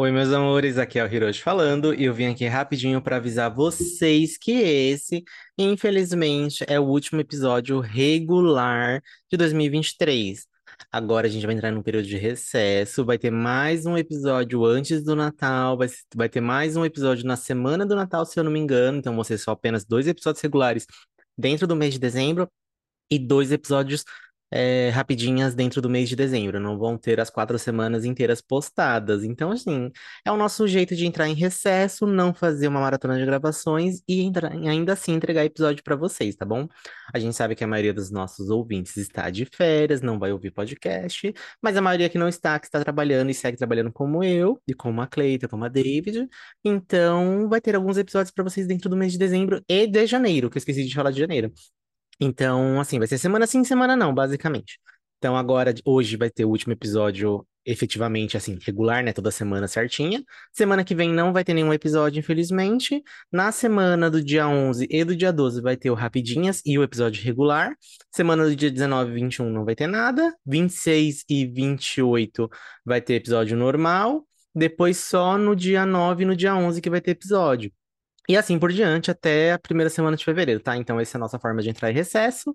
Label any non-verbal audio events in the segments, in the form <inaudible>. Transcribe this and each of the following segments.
Oi, meus amores, aqui é o Hiroshi falando e eu vim aqui rapidinho para avisar vocês que esse, infelizmente, é o último episódio regular de 2023. Agora a gente vai entrar num período de recesso, vai ter mais um episódio antes do Natal, vai, ter mais um episódio na semana do Natal, se eu não me engano, então vão ser só apenas dois episódios regulares dentro do mês de dezembro e dois episódios é, rapidinhas dentro do mês de dezembro, não vão ter as quatro semanas inteiras postadas. Então, assim, é o nosso jeito de entrar em recesso, não fazer uma maratona de gravações e entrar, ainda assim entregar episódio para vocês, tá bom? A gente sabe que a maioria dos nossos ouvintes está de férias, não vai ouvir podcast, mas a maioria que não está, que está trabalhando e segue trabalhando como eu, e como a Cleita, como a David. Então, vai ter alguns episódios para vocês dentro do mês de dezembro e de janeiro, que eu esqueci de falar de janeiro. Então, assim, vai ser semana sim, semana não, basicamente. Então, agora, hoje vai ter o último episódio efetivamente, assim, regular, né? Toda semana certinha. Semana que vem não vai ter nenhum episódio, infelizmente. Na semana do dia 11 e do dia 12 vai ter o Rapidinhas e o episódio regular. Semana do dia 19 e 21 não vai ter nada. 26 e 28 vai ter episódio normal. Depois só no dia 9 e no dia 11 que vai ter episódio. E assim por diante até a primeira semana de fevereiro, tá? Então, essa é a nossa forma de entrar em recesso.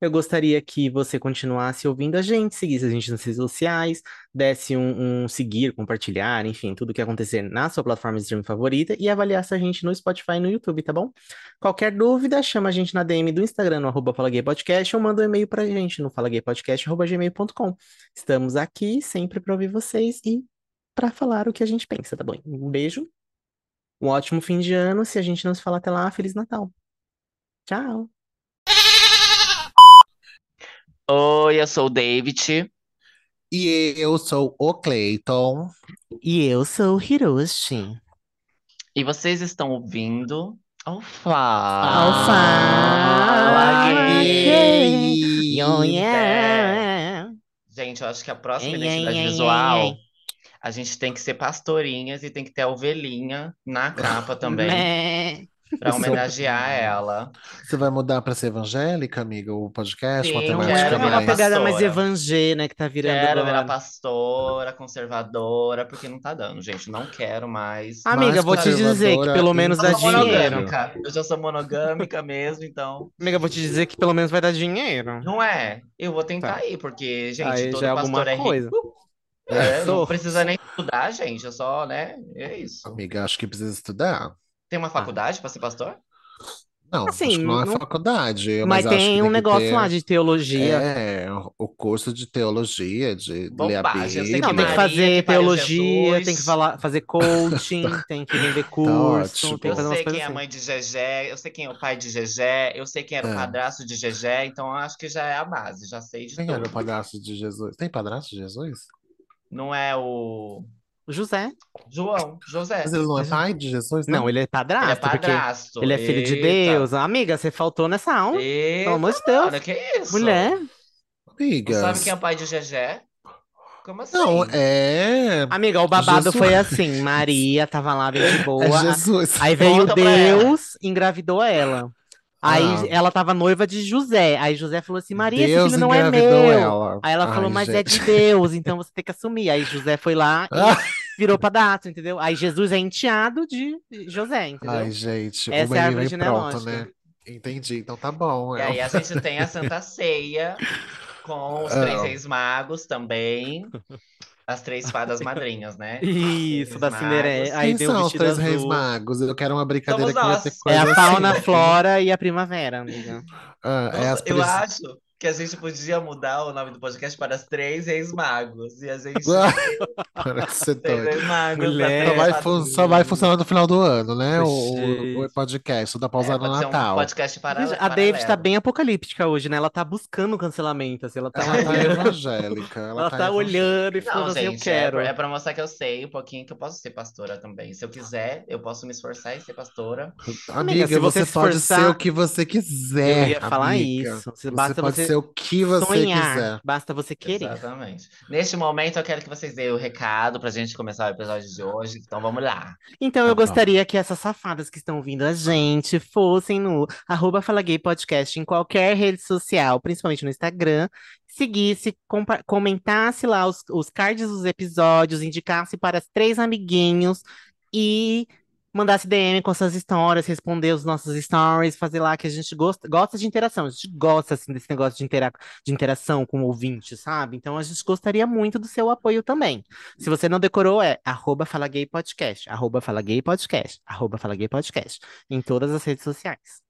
Eu gostaria que você continuasse ouvindo a gente, seguisse a gente nas redes sociais, desse um, um seguir, compartilhar, enfim, tudo que acontecer na sua plataforma de streaming favorita e avaliasse a gente no Spotify e no YouTube, tá bom? Qualquer dúvida, chama a gente na DM do Instagram, no arroba FalaGayPodcast, ou manda um e-mail pra gente no falagaypodcast.gmail.com. Estamos aqui sempre para ouvir vocês e para falar o que a gente pensa, tá bom? Um beijo um ótimo fim de ano. Se a gente não se falar até lá, Feliz Natal. Tchau. Oi, eu sou o David. E eu sou o Clayton. E eu sou o Hiroshi. E vocês estão ouvindo Fala. Fala Gay. Gente, eu acho que a próxima identidade visual a gente tem que ser pastorinhas e tem que ter a ovelhinha na <laughs> capa também. Pra homenagear ela. Você vai mudar pra ser evangélica, amiga? O podcast, Sim, quero É virar uma pegada mais pastora. evangé, né, que tá virando Quero agora. virar pastora, conservadora, porque não tá dando, gente. Não quero mais. Amiga, Mais vou te dizer que pelo menos dá dinheiro. Eu já sou monogâmica <laughs> mesmo, então. Amiga, vou te dizer que pelo menos vai dar dinheiro. Não é? Eu vou tentar Tá. ir, porque, gente, Aí todo já é alguma pastor é rico. É, não precisa nem estudar, gente. É só, né? É isso. Amiga, acho que precisa estudar. Tem uma faculdade pra ser pastor? Não, Assim, acho que não é não- faculdade, Mas acho que tem um que negócio ter- lá de teologia. É, o curso de teologia, de ler a Bobagem, eu sei Bíblia. Não, tem que Maria, fazer que teologia, Jesus. tem que falar, fazer coaching, <laughs> tem que vender curso, ótimo. tem Eu que fazer umas sei coisas quem é a assim. mãe de Gegé, eu sei quem é o pai de Gegé, eu sei quem era o É. padrasto de Gegé, então eu acho que já é a base, já sei de Quem era o tudo. padrasto de Jesus? Tem padrasto de Jesus? Não é o José. João, José. Mas ele não é pai de Jesus, Não, ele é Ele é padrasto, porque padrasto. ele é filho de Eita. Deus. Amiga, você faltou nessa aula. Pelo amor de Deus. mano, que isso? Mulher. Não Amigas. sabe quem é o pai de Gegé? Como assim? Não, é... Amiga, o babado Jesus. foi assim: Maria tava lá bem de <laughs> boa. É Jesus. Aí veio Conta. Deus, engravidou ela. Aí Ah. ela tava noiva de José. Aí José falou assim: Maria, esse Deus filho não é meu. ela. Aí ela Ai, falou, mas é gente. de Deus, então você tem que assumir. Aí José foi lá <laughs> e Ah. virou padrasto, entendeu? Aí Jesus é enteado de José, entendeu? Ai, gente, Essa é a árvore pronto, genealógica. né? Entendi, então tá bom. E é. aí a gente tem a Santa <laughs> Ceia com os Ah. três reis magos também. As três fadas madrinhas, né? <laughs> Isso, Reis da. Cinderela. Aí Quem o são os três reis azul. magos? Eu quero uma brincadeira Somos que vai É a fauna, a assim. flora e a primavera, amiga. Ah, é as eu acho que a gente podia mudar o nome do podcast para as três reis magos. E a gente <laughs> <laughs> Parece três doido. reis magos. Mulher. das Só três vai, fun- só vai funcionar no final do ano, né? O, o, o podcast, dá pra É, usar no ser um Natal. podcast para, a. David tá bem apocalíptica hoje, né? Ela tá buscando o cancelamento, assim, ela tá, Ela tá evangélica. Ela, ela tá tá evangélica. olhando e Não, falando assim, eu gente, é quero. pra, é pra mostrar que eu sei um pouquinho que eu posso ser pastora também. Se eu quiser, eu posso me esforçar e ser pastora. Amiga, se você você se pode esforçar- ser o que você quiser. Eu ia falar amiga. isso. Se Você basta pode você ser o que você sonhar, quiser. basta você querer. Exatamente. Neste momento, eu quero que vocês deem o recado pra gente começar o episódio de hoje. Então, vamos lá. Então, Tá eu bom. gostaria que essas safadas que estão ouvindo a gente fossem no arroba Fala Gay Podcast em qualquer rede social, principalmente no Instagram, seguisse, comentasse lá os, os cards dos episódios, indicasse para os três amiguinhos e mandasse DM com suas histórias, responder os nossos stories, fazer lá que a gente gosta, gosta de interação, a gente gosta assim desse negócio de, intera de interação com o ouvinte, sabe? Então a gente gostaria muito do seu apoio também. Se você não decorou, é arroba Fala Gay Podcast, arroba Fala Gay Podcast, arroba Fala Gay Podcast, em todas as redes sociais.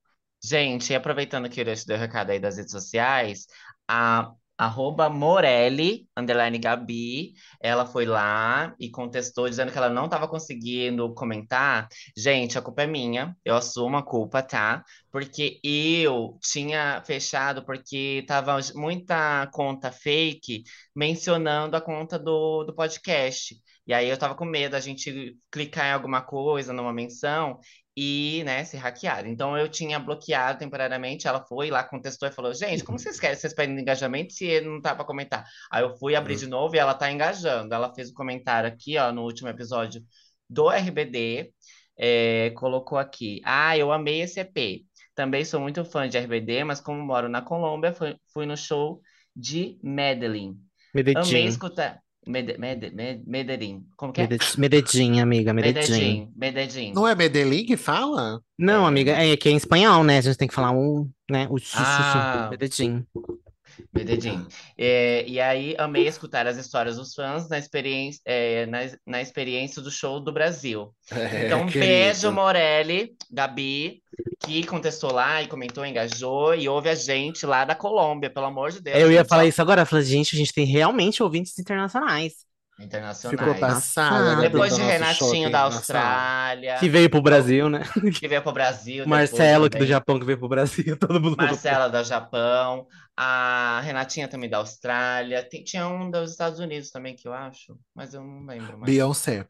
Gente, aproveitando que o Urias deu recado aí das redes sociais, a arroba Morelli, underline Gabi, ela foi lá e contestou, dizendo que ela não estava conseguindo comentar. Gente, a culpa é minha, eu assumo a culpa, tá? Porque eu tinha fechado, porque tava muita conta fake mencionando a conta do, do podcast. E aí eu tava com medo da gente clicar em alguma coisa, numa menção, e, né, ser hackeado. Então eu tinha bloqueado temporariamente, ela foi lá, contestou e falou: Gente, como vocês querem? Vocês pedem engajamento se ele não tá para comentar? Aí eu fui abrir de novo e ela tá engajando. Ela fez o um comentário aqui, ó, no último episódio do RBD, é, colocou aqui: Ah, eu amei esse EP. Também sou muito fã de RBD, mas como moro na Colômbia, fui, fui no show de Medellín. Medellín. Amei escutar. Mede, Mede, Mede, Medellín. Como que é? Medellín, amiga, Medellín. Medellín. Não é Medellín que fala? Não, É. amiga, é que é em espanhol, né? A gente tem que falar um, né? O Ah. Medellín. Medellín. É, e aí, amei escutar as histórias dos fãs na experiência, é, na, na experiência do show do Brasil. <laughs> É, Então, um beijo, Morelli, Gabi, que contestou lá e comentou, engajou e ouve a gente lá da Colômbia, pelo amor de Deus. Eu ia falar isso agora, falei, gente, a gente tem realmente ouvintes internacionais. Internacionais. Ficou passada. Né, Depois do de Renatinho da internacional. Austrália, Que veio pro Brasil, né? que veio pro Brasil. <laughs> Marcelo, que do. Japão, que veio pro Brasil, <laughs> todo mundo. Marcela da Japão, a Renatinha também da Austrália, Tem- tinha um dos Estados Unidos também que eu acho, mas eu não lembro mais. Beyoncé.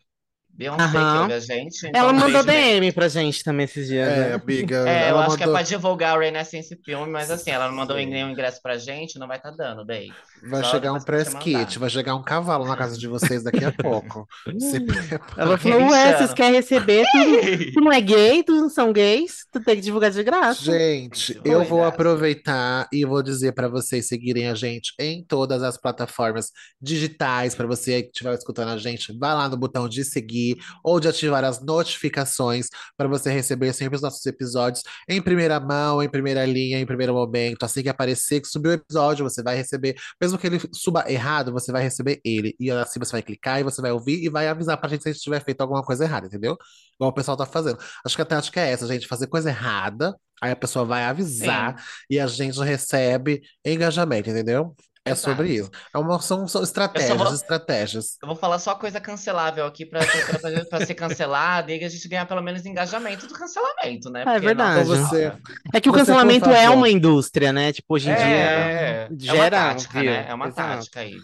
Beyoncé Aham. que ouve a gente. então Ela um mandou beijo mesmo. DM pra gente também esses dias, É, né? amiga. É, eu ela acho que é mandou- pra divulgar o Renaissance Filme, mas assim, ela não mandou Sim. nenhum ingresso pra gente, não vai estar dando daí. Vai Só chegar um depois que você press mandar. kit, vai chegar um cavalo na casa de vocês daqui a pouco. <laughs> Se prepara. Ela falou, ué, vocês querem receber? Tu, <laughs> tu não é gay? Tu não são gays? Tu tem que divulgar de graça. Gente, Foi, eu vou graça. aproveitar e vou dizer para vocês seguirem a gente em todas as plataformas digitais. Para você que estiver escutando a gente, vai lá no botão de seguir ou de ativar as notificações para você receber sempre os nossos episódios em primeira mão, em primeira linha, em primeiro momento. Assim que aparecer que subiu o episódio, você vai receber, mesmo que ele suba errado, você vai receber ele. E assim você vai clicar e você vai ouvir e vai avisar pra gente se a gente tiver feito alguma coisa errada, entendeu? Igual o pessoal tá fazendo. Acho que a tática é essa, gente, fazer coisa errada, aí a pessoa vai avisar e a gente recebe engajamento, entendeu? É sobre isso. Exato. É uma, são, são estratégias, vou- estratégias. Eu vou falar só coisa cancelável aqui pra, pra, pra, pra ser cancelada e a gente ganhar pelo menos engajamento do cancelamento, né? É Porque, verdade. nossa Você-. É que o cancelamento é uma indústria, né? Tipo, hoje em dia É, é uma gera tática, view. né? É uma Exato. tática aí.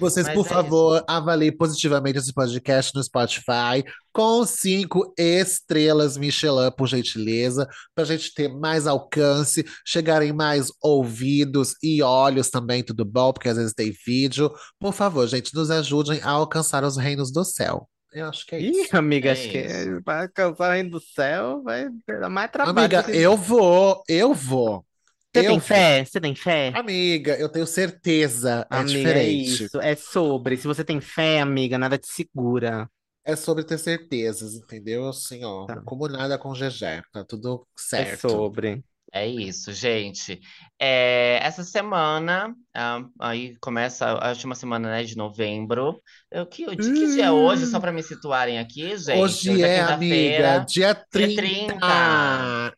Vocês, Mas por é favor, avaliem positivamente esse podcast no Spotify com cinco estrelas Michelin, por gentileza, para a gente ter mais alcance, chegarem mais ouvidos e olhos também, tudo bom? Porque às vezes tem vídeo. Por favor, gente, nos ajudem a alcançar os reinos do céu. Eu acho que é Ih, isso. amiga, É acho que isso. vai alcançar ainda do céu, vai dar mais trabalho. Amiga, eu vou, eu vou. Você tem fé? Você tem fé? Amiga, eu tenho certeza, é Amiga, é diferente. isso. É sobre. Se você tem fé, amiga, nada te segura. É sobre ter certezas, entendeu? Assim, ó, Tá. como nada com Gegé, tá tudo É certo. sobre. É isso, gente. É, essa semana, ah, aí começa a última semana, né, de novembro. Eu, que, de que dia é hoje? Só para me situarem aqui, gente. Hoje é, amiga, quinta-feira. dia 30. 30.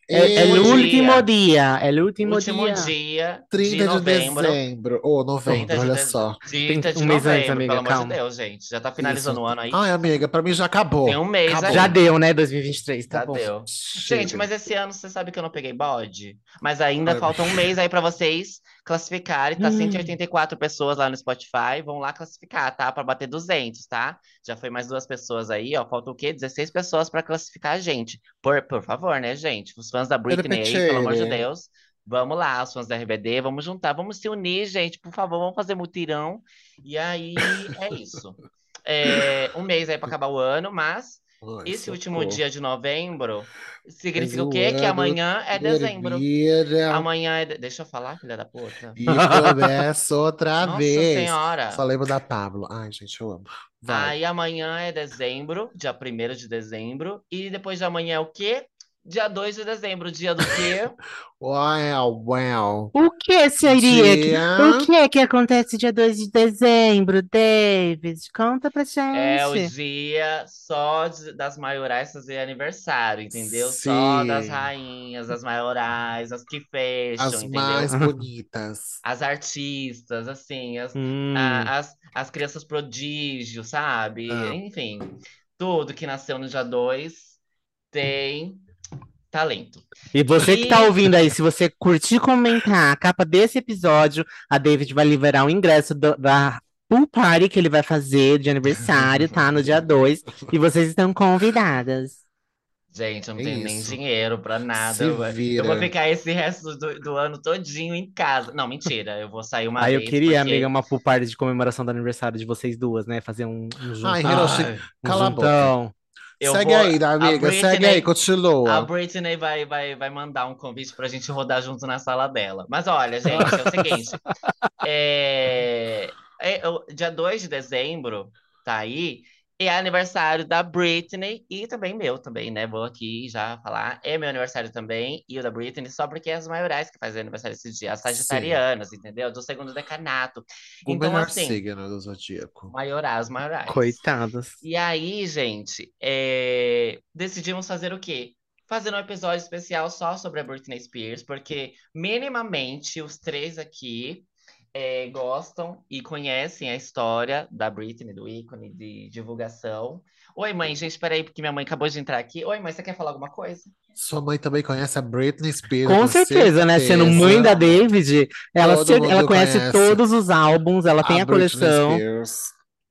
É, é no Último último dia. dia. É no último, Último dia. dia 30 de de novembro. dezembro. Ou novembro, 30 de olha dezembro. só. 30 de um mês antes, novembro, amiga, pelo amor calma. de Deus, gente. Já tá finalizando Isso. o ano aí. Ai, amiga, pra mim já acabou. Tem um mês Acabou. Já deu, né? 2023. Tá Já bom. deu. Chega. Gente, mas esse ano você sabe que eu não peguei bode? Mas ainda Ai, falta um mês aí pra vocês classificarem. Tá Hum. 184 pessoas lá no Spotify. Vão lá classificar, tá? Pra bater 200, tá? Já foi mais duas pessoas aí, ó. Falta o quê? 16 pessoas pra classificar a gente. Por, por favor, né, gente? Os fãs da Britney aí, pelo amor de. Deus. Vamos lá, os fãs da RBD, vamos juntar, vamos se unir, gente, por favor, vamos fazer mutirão. E aí é isso. É, um mês aí para acabar o ano, mas Ai, esse último socorro. dia de novembro significa Mas o quê? o Que amanhã é dezembro. termina Amanhã é. de- Deixa eu falar, filha da puta. E começa outra <laughs> Nossa vez. Senhora. Só lembro da Pablo. Ai, gente, eu amo. Vai. Aí amanhã é dezembro, dia 1 de dezembro. E depois de amanhã é o quê? Dia 2 de dezembro, dia do quê? <laughs> Well, well. O que seria. Dia- O que é que acontece dia 2 de dezembro, David? Conta pra É o gente. dia só de- das maiorais fazer aniversário, entendeu? Só das Sim. rainhas, as maiorais, as que fecham, As entendeu? mais <laughs> bonitas. As artistas, assim, as, Hum. a- as, as crianças prodígio, sabe? Ah. Enfim, tudo que nasceu no dia 2 tem talento. E você que E- tá ouvindo aí, se você curtir e comentar a capa desse episódio, a David vai liberar o ingresso do- da pool party que ele vai fazer de aniversário, tá? No dia 2. E vocês estão convidadas. Gente, eu não É tenho nem isso. dinheiro pra nada. Eu, vou- eu vira. vou ficar esse resto do, do ano todinho em casa. Não, mentira, eu vou sair uma Aí eu vez queria, porque... amiga, uma pool party de comemoração do aniversário de vocês duas, né? Fazer um, um juntão. Ai, Hiroshi, um cala a boca. Eu Segue vou- aí, da a amiga. Segue Britney- aí, A continua. Britney vai, vai, vai mandar um convite pra gente rodar junto na sala dela. Mas olha, gente, é o seguinte. <laughs> é, é, o dia 2 de dezembro, tá aí, é aniversário da Britney e também meu também, né? Vou aqui já falar. É meu aniversário também e o da Britney, só porque é as maiorais que fazem aniversário esse dia, as Sim. sagitarianas, entendeu? Do segundo decanato. O Então, melhor assim, signo do zodíaco. maiorais, maiorais. Coitadas. E aí, gente, é, decidimos fazer o quê? Fazer um episódio especial só sobre a Britney Spears, porque minimamente os três aqui é, gostam e conhecem a história da Britney, do ícone de divulgação. Oi, mãe, gente, peraí, porque minha mãe acabou de entrar aqui. Oi, mãe, você quer falar alguma coisa? Sua mãe também conhece a Britney Spears. Com com certeza, né? Sendo mãe da David, ela, Todo mundo ela conhece conhece. todos os álbuns, ela tem a, Britney coleção. Spears.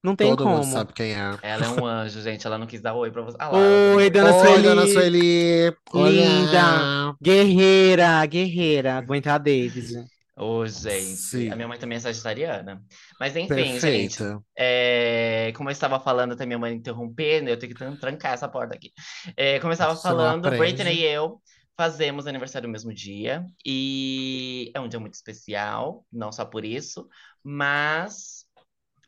Não tem Todo mundo como. sabe quem é. Ela é um anjo, gente, ela não quis dar oi pra você. Ah lá, Oi, dona Oi, Sueli. dona Sueli. Linda. Olá. Guerreira, guerreira. Aguentar a David. Ô, gente, Sim. a minha mãe também é sagitariana. Mas enfim, gente, Perfeita. É, como eu estava falando, até minha mãe interrompendo, eu tenho que tran- trancar essa porta aqui. É, como eu estava Você falando. Britney e eu fazemos aniversário no mesmo dia, e é um dia muito especial, não só por isso, mas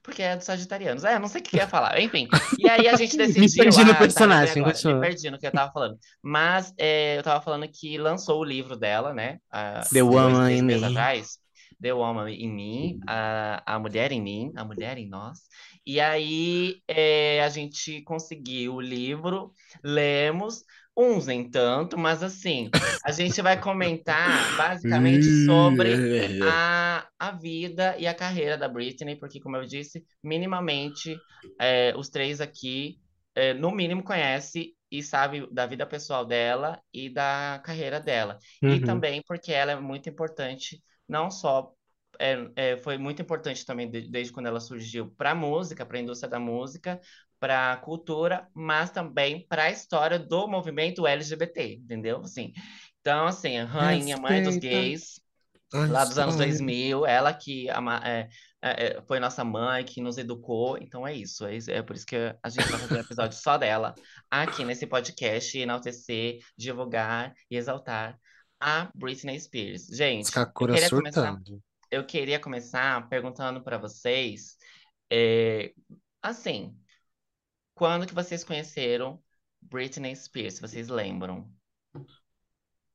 porque é dos sagitarianos. É, não sei o que ia falar. Enfim, e aí a gente <laughs> decidiu. perdi no ah, tá, personagem, lembrei agora, me perdi no que eu tava falando. Mas é, eu tava falando que lançou o livro dela, né? há The Woman in Me. atrás. The Woman em mim, a, a mulher em mim, a mulher em nós. E aí é, a gente conseguiu o livro, lemos, uns nem tanto, mas assim, a gente vai comentar basicamente sobre a, a vida e a carreira da Britney, porque, como eu disse, minimamente é, os três aqui, é, no mínimo, conhece e sabe da vida pessoal dela e da carreira dela. E Uhum. também porque ela é muito importante, não só. é, é, foi muito importante também de- desde quando ela surgiu para a música, para a indústria da música, para a cultura, mas também para a história do movimento LGBT, entendeu? Assim, então, assim, a rainha, mãe dos Respeita. gays, Ai, lá dos anos ai. 2000, ela que ama- é, é, é, foi nossa mãe, que nos educou, então é isso, é, é por isso que a gente vai fazer um episódio só dela, aqui nesse podcast, enaltecer, divulgar e exaltar a Britney Spears. Gente, eu queria começar, surtando. eu queria começar perguntando para vocês, é, assim, quando que vocês conheceram Britney Spears, vocês lembram?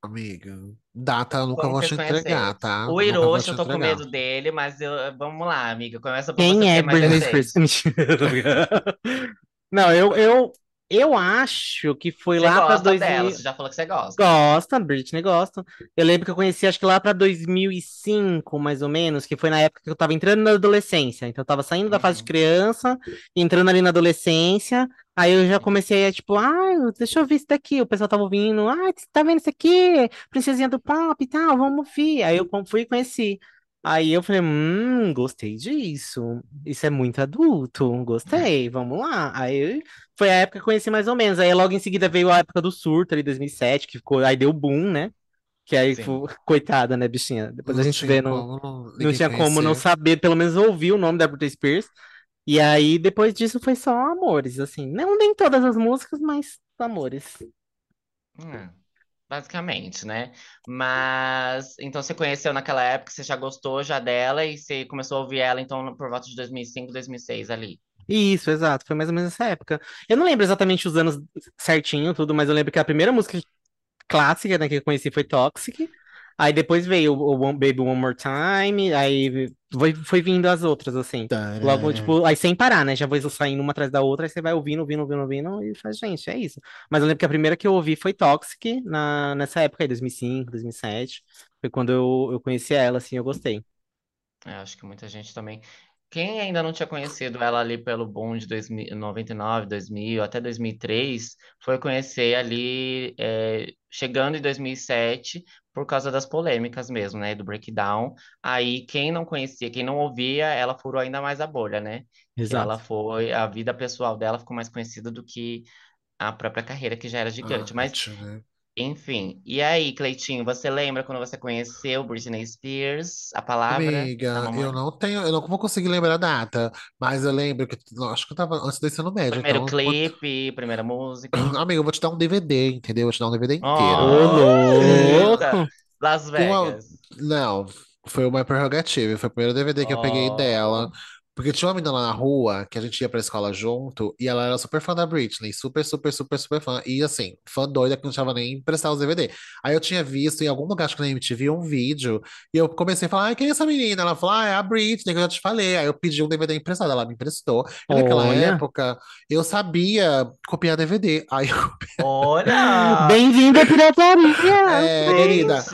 Amiga, data eu nunca Como vou te entregar, conheceram? tá? O Hiroshi, eu tô com medo dele, mas eu, vamos lá, amiga. Começa por você, Quem porque é mais Britney recente. Spears? <laughs> Mentira. Não, eu, eu, eu acho que foi Você lá dela, 2000. você já falou que você gosta. Gosta, Britney gosta. Eu lembro que eu conheci, acho que lá pra 2005, mais ou menos, que foi na época que eu tava entrando na adolescência. Então eu tava saindo da fase de Uhum. criança, entrando ali na adolescência. Aí eu já comecei a, tipo, ah, deixa eu ver isso daqui. O pessoal tava ouvindo, ah, você tá vendo isso aqui? Princesinha do pop e tal, vamos ouvir. Aí eu com- fui e conheci. Aí eu falei, hum, gostei disso. Isso é muito adulto, gostei, vamos lá. Aí foi a época que eu conheci mais ou menos. Aí logo em seguida veio a época do surto ali, 2007, que ficou, aí deu boom, né? Que aí, Sim. fu- <laughs> coitada, né, bichinha? Depois a Não gente tinha vê no. como não, Não tinha como não conhecer. saber, pelo menos ouvir o nome da Britney Spears. E aí, depois disso, foi só amores, assim. Não nem todas as músicas, mas amores. Hum, basicamente, né? Mas então você conheceu naquela época, você já gostou já dela e você começou a ouvir ela então por volta de 2005, 2006 ali. Isso, exato. Foi mais ou menos essa época. Eu não lembro exatamente os anos certinho, tudo, mas eu lembro que a primeira música clássica, né, que eu conheci foi Toxic. Aí depois veio o One- Baby One More Time, aí foi, foi vindo as outras, assim. Logo, tipo, aí sem parar, né? Já vou saindo uma atrás da outra, aí você vai ouvindo, ouvindo, ouvindo, ouvindo, e faz, gente, é isso. Mas eu lembro que a primeira que eu ouvi foi Toxic, na, nessa época aí, 2005, 2007. Foi quando eu, eu conheci ela, assim, eu gostei. É, acho que muita gente também. Quem ainda não tinha conhecido ela ali pelo boom de 2000, 99, 2000 até 2003, foi conhecer ali, é, chegando em 2007, por causa das polêmicas mesmo, né? Do breakdown. Aí, quem não conhecia, quem não ouvia, ela furou ainda mais a bolha, né? Que ela Exato. foi, a vida pessoal dela ficou mais conhecida do que a própria carreira, que já era gigante. Mas, Arte, né? Enfim. E aí, Cleitinho, você lembra quando você conheceu Britney Spears, a palavra da Amiga, eu mamãe? não tenho, eu não vou conseguir lembrar a data, mas eu lembro que acho que eu tava antes do ensino médio, Primeiro então, eu vou- clipe, primeira música. <clears throat> amiga, eu vou te dar um DVD, entendeu? Eu vou te dar um DVD inteiro. Ô, Eita! Las Vegas. Não, foi uma prerrogativa. Foi o primeiro DVD que eu peguei dela. Porque tinha uma menina lá na rua que a gente ia pra escola junto e ela era super fã da Britney. Super, super, super, super fã. E assim, fã doida que não deixava nem emprestar os DVD. Aí eu tinha visto em algum lugar, acho que na MTV, um vídeo. E eu comecei a falar: ai, quem é essa menina? Ela falou: ah, é a Britney, que eu já te falei. Aí eu pedi um DVD emprestado. Ela me emprestou. E naquela Olha, época, eu sabia copiar DVD. Aí eu. <laughs> Olha! bem-vindo à pirataria! É, querida.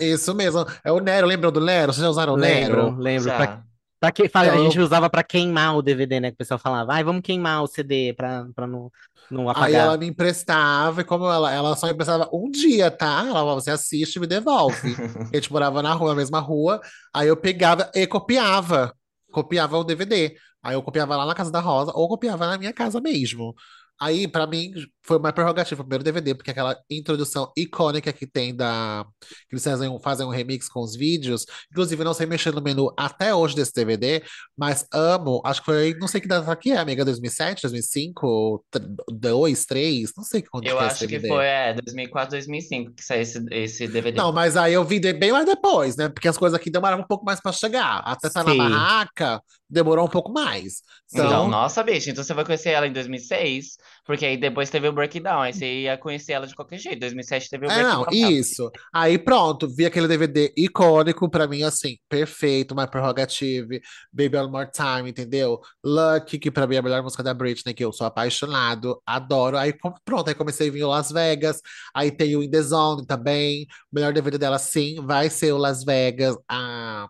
Isso mesmo. É o Nero, lembram do Nero? Vocês já usaram o Lembro, Nero? lembro. Pra, Já. Pra que, a Então, gente usava pra queimar o DVD, né? Que o pessoal falava, ai, vamos queimar o CD pra, pra não, não Aí ela apagar. me emprestava, e como ela, ela só emprestava um dia, tá? Ela falava, você assiste e me devolve. <laughs> A gente morava na rua, na mesma rua, aí eu pegava e copiava. Copiava o DVD. Aí eu copiava lá na casa da Rosa, ou copiava na minha casa mesmo. Aí, pra mim, foi uma prerrogativa, o primeiro DVD, porque aquela introdução icônica que tem da. Que eles fazem, um- fazem um remix com os vídeos. Inclusive, eu não sei mexer no menu até hoje desse DVD, mas amo. Acho que foi, não sei que data que é, amiga, 2007, 2005, 2, 3, não sei quando Eu que acho que foi, é, 2004, 2005 que saiu esse, esse DVD. Não, mas aí eu vi bem mais depois, né? Porque as coisas aqui demoraram um pouco mais pra chegar. Até tá na Sim. barraca, demorou um pouco mais. Então, Então, nossa, bicho, então você vai conhecer ela em 2006, porque aí depois teve o Breakdown, aí você ia conhecer ela de qualquer jeito. 2007 teve o É, não, Breakdown. isso. Aí pronto, vi aquele DVD icônico pra mim, assim, perfeito, My Prerogative, Baby One More Time, entendeu? Lucky, que pra mim é a melhor música da Britney, que eu sou apaixonado, adoro. Aí pronto, aí comecei a vir o Las Vegas, aí tem o In The Zone também, o melhor DVD dela, sim, vai ser o Las Vegas, a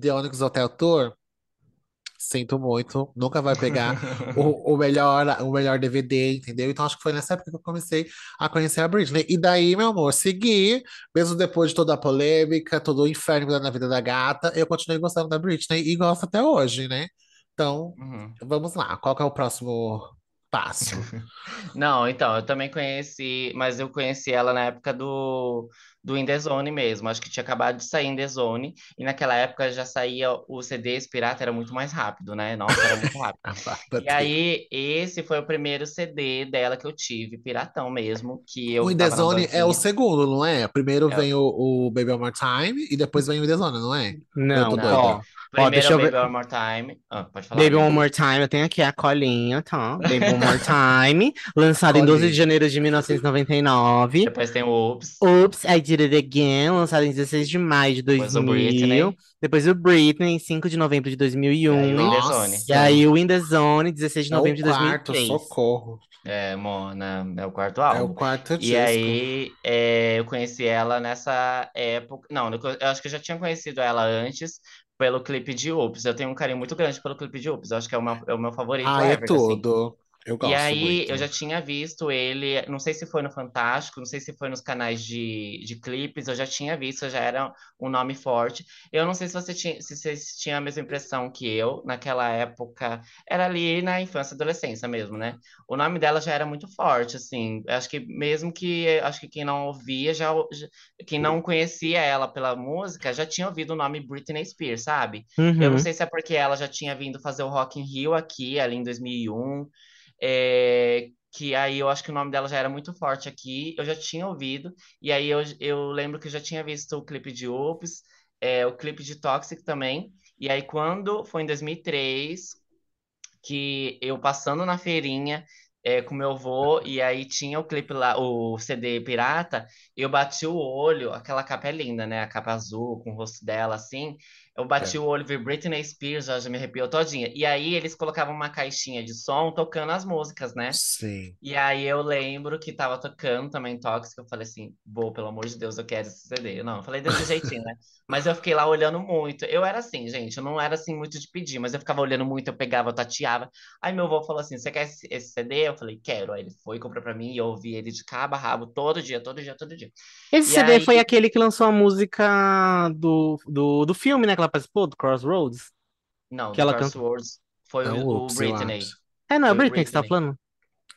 The Onyx Hotel Tour. Sinto muito, nunca vai pegar <laughs> o, o melhor, o melhor DVD, entendeu? Então acho que foi nessa época que eu comecei a conhecer a Britney. E daí, meu amor, segui, mesmo depois de toda a polêmica, todo o inferno na vida da gata, eu continuei gostando da Britney e gosto até hoje, né? Então, Uhum. vamos lá, qual que é o próximo passo? <laughs> Não, então, eu também conheci, mas eu conheci ela na época do, do In The Zone mesmo. Acho que tinha acabado de sair In The Zone, e naquela época já saía o CD pirata, era muito mais rápido, né? Nossa, era muito rápido. <laughs> E aí, esse foi o primeiro CD dela que eu tive, piratão mesmo, que O eu In The Zone é o segundo, não é? Primeiro É, vem o, o Baby One More Time e depois vem o In The Zone, não é? Não, doida. ó, ó, primeiro deixa é eu Baby ver. One More Time. Ah, pode falar, Baby amiga. One More Time, eu tenho aqui a colinha, tá? Baby One More Time, lançado em 12 de janeiro de 1999. Depois tem o Oops, Oops, I Did It Again, lançado em 16 de maio de depois o 2000. Britney, Depois o Britney, em 5 de novembro de e aí o 2001. In The Zone. E aí o In The Zone, 16 de é o novembro de quarto, 2003. socorro. É, Mona, é o quarto É o álbum. quarto E disco. aí, é, eu conheci ela nessa época. Não, eu acho que eu já tinha conhecido ela antes pelo clipe de Oops. Eu tenho um carinho muito grande pelo clipe de Oops. Eu acho que é o meu, é o meu favorito Ai, é ever, assim. Eu E gosto aí, eu muito. já tinha visto ele, não sei se foi no Fantástico, não sei se foi nos canais de, de clipes, eu já tinha visto, já era um nome forte. Eu não sei se você tinha, se vocês tinham a mesma impressão que eu, naquela época, era ali na infância e adolescência mesmo, né? O nome dela já era muito forte, assim. Eu Acho que mesmo que, acho que quem não ouvia, já, já- quem não conhecia ela pela música, já tinha ouvido o nome Britney Spears, sabe? Eu não Uhum. sei se é porque ela já tinha vindo fazer o Rock in Rio aqui, ali em 2001, é, que aí eu acho que o nome dela já era muito forte aqui, eu já tinha ouvido, e aí eu, eu lembro que eu já tinha visto o clipe de Oops, é, o clipe de Toxic também, e aí quando foi em 2003, que eu passando na feirinha é, com meu avô, e aí tinha o clipe lá, o CD pirata, eu bati o olho, aquela capa é linda, né? A capa azul, com o rosto dela, assim. Eu bati É. o olho, vi Britney Spears, já, já me arrepiou todinha. E aí eles colocavam uma caixinha de som tocando as músicas, né? Sim. E aí eu lembro que tava tocando também Tóxico, eu falei assim, pô, pelo amor de Deus, eu quero esse CD. Não, eu falei desse jeitinho, né? <laughs> Mas eu fiquei lá olhando muito. Eu era assim, gente, eu não era assim muito de pedir, mas eu ficava olhando muito, eu pegava, eu tateava. Aí meu avô falou assim, você quer esse, esse CD? Eu falei, quero. Aí ele foi, comprou pra mim e eu ouvi ele de cabo a rabo todo dia, todo dia, todo dia. Esse E CD aí, foi aquele que lançou a música do, do, do filme, né? Que ela participou, do Crossroads, não, que ela canta. Crosswords foi É o, o Britney. É, não, é o Britney que você tá falando?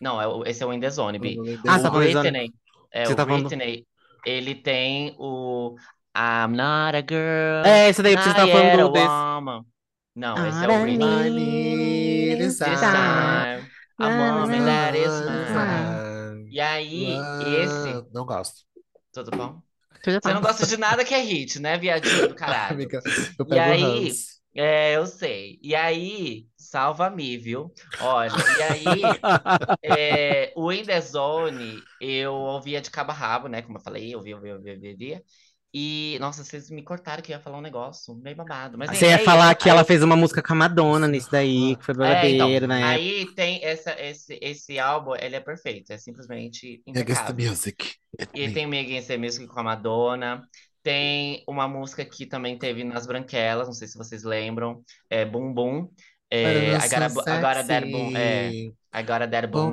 Não, é o- esse é o In The Zone, Bi. Ah, tá O falando de Zone. Britney, é, Você o tá falando. Britney, ele tem o I'm not a girl, É, esse daí, porque você tá falando desse. woman. Não, esse é o I Britney. This time. time, a na, that is time. mine. E aí, esse, Não gosto. tudo bom? Você não gosta de nada que é hit, né, viadinho do <laughs> caralho? Amiga, eu E pego aí, ranço. é, eu sei. E aí, salva-me, viu? Olha, e aí, <laughs> é, o In The Zone, eu ouvia de cabo a rabo, né? Como eu falei, eu ouvia, ouvia, ouvia, ouvia. E, nossa, vocês me cortaram que eu ia falar um negócio meio babado. Mas Você é, ia é falar isso. que Aí ela fez uma música com a Madonna nisso daí, que foi É, então, babadeiro na época. aí tem essa, esse, esse álbum, ele é perfeito, é simplesmente Against the impecável. music. It E me. tem Me Against the Music com a Madonna, tem uma música que também teve nas Branquelas, não sei se vocês lembram, é Boom Boom, é, I Gotta That Boom, é, Gotta That Bom,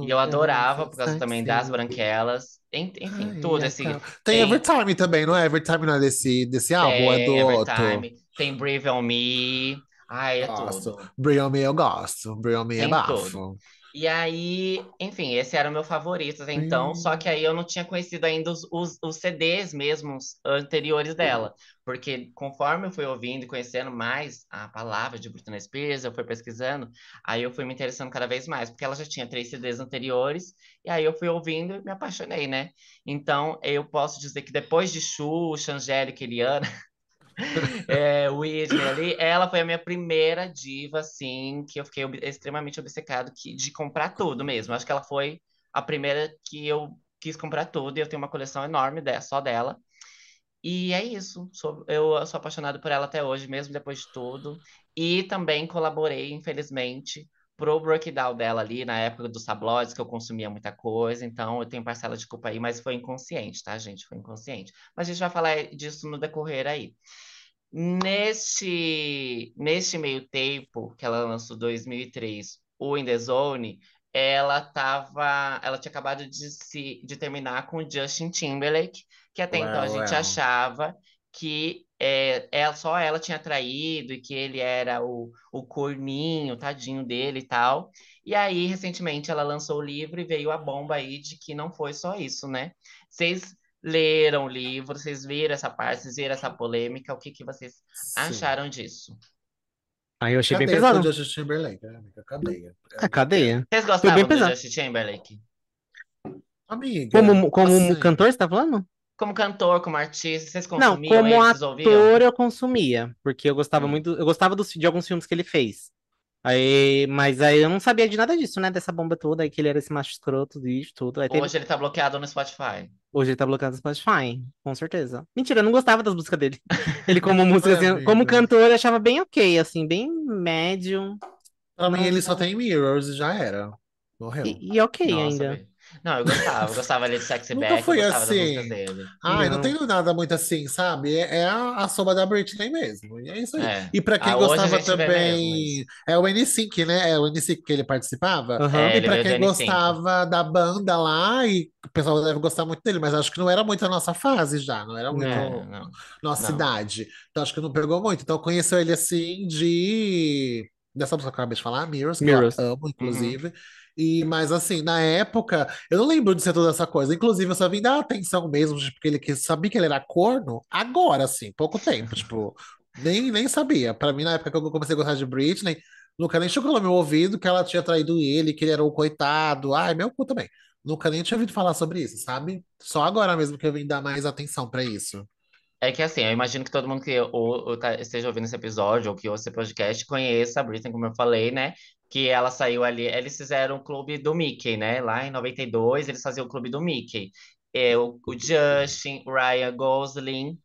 e eu bom, adorava por causa também das. Branquelas, En- enfim, Ai, tudo a esse, cal- Tem tem, Evertime também, não é? Evertime não é desse, desse álbum, é do tem outro. Evertime, tem Breathe On Me, ai, é Gosto. tudo. On Me eu gosto. Bring On Me é Tem tudo. E aí, enfim, esse era o meu favorito até então, só que aí eu não tinha conhecido ainda os, os, os CDs mesmos anteriores dela, porque conforme eu fui ouvindo e conhecendo mais a palavra de Britney Spears, eu fui pesquisando, aí eu fui me interessando cada vez mais, porque ela já tinha três CDs anteriores, e aí eu fui ouvindo e me apaixonei, né? Então, eu posso dizer que depois de Xuxa, Angélica e Eliana, <laughs> <laughs> é, Whitney ali, ela foi a minha primeira diva, assim, que eu fiquei ob- extremamente obcecado que, de comprar tudo mesmo. Acho que ela foi a primeira que eu quis comprar tudo e eu tenho uma coleção enorme de, só dela. E é isso. Sou, eu sou apaixonado por ela até hoje, mesmo depois de tudo. E também colaborei, infelizmente, pro breakdown dela ali, na época dos tabloides, que eu consumia muita coisa. Então, eu tenho parcela de culpa aí, mas foi inconsciente, tá, gente? Foi inconsciente. Mas a gente vai falar disso no decorrer aí. Neste, neste meio tempo que ela lançou 2003, o In The Zone, ela tava, ela tinha acabado de se de terminar com o Justin Timberlake, que até então a gente achava que é, ela, só ela tinha traído e que ele era o, o corninho, tadinho dele e tal. E aí, recentemente, ela lançou o livro e veio a bomba aí de que não foi só isso, né? Vocês leram o livro, vocês viram essa parte, vocês viram essa polêmica, o que que vocês Sim. acharam disso? Aí eu achei bem Cadeia pro pesado. Justin Timberlake, né, amiga? Cadeia. É cadeia. Vocês Foi gostavam bem do pesado. Justin Timberlake? Amiga, Como, como assim, cantor, você tá falando? Como cantor, como artista, vocês Não, consumiam como ele, vocês ouviam? ator eu consumia, porque eu gostava Hum. muito, eu gostava dos, de alguns filmes que ele fez. Aí, mas aí eu não sabia de nada disso, né? Dessa bomba toda, aí que ele era esse macho escroto, isso, tudo. Aí teve, Hoje ele tá bloqueado no Spotify. hoje ele tá bloqueado no Spotify, com certeza. Mentira, eu não gostava das músicas dele. <laughs> Ele como música, assim, como cantor, eu achava bem ok, assim, bem médio Pra mim, Não, ele só não. tem Mirrors e já era. Morreu. e, e ok Nossa, ainda. velho. Não, eu gostava. Eu gostava ali de Sexy Nunca Back, eu foi gostava das músicas assim. dele. Ai, não Não. tenho nada muito assim, sabe? É, é a, a sombra da Britney mesmo. E é isso aí. É. E pra quem Ah, gostava também. É o N5, né? É o N5 que ele participava. Aham. É, E ele pra quem N5. gostava da banda lá, e o pessoal deve gostar muito dele, mas acho que não era muito a nossa fase já, não era muito É, não, nossa não. idade. Então acho que não pegou muito. Então conheceu ele assim de. Dessa música que eu acabei de falar, Mirrors, que Mirrors. eu amo, Uhum. E, mas assim, na época, eu não lembro de ser toda essa coisa. Inclusive, eu só vim dar atenção mesmo, tipo, porque ele que sabia que ele era corno agora, assim, pouco tempo. <laughs> Tipo, nem, nem sabia. Pra mim, na época que eu comecei a gostar de Britney, nunca nem chegou no meu ouvido que ela tinha traído ele, que ele era o coitado. Ai, meu cu também. Nunca nem tinha ouvido falar sobre isso, sabe? Só agora mesmo que eu vim dar mais atenção pra isso. É que assim, eu imagino que todo mundo que ou, ou tá- esteja ouvindo esse episódio ou que ouça esse podcast conheça a Britney, como eu falei, né? Que ela saiu ali, eles fizeram o clube do Mickey, né? Lá em 92, eles faziam o clube do Mickey. É, o, o Justin, o Ryan Gosling,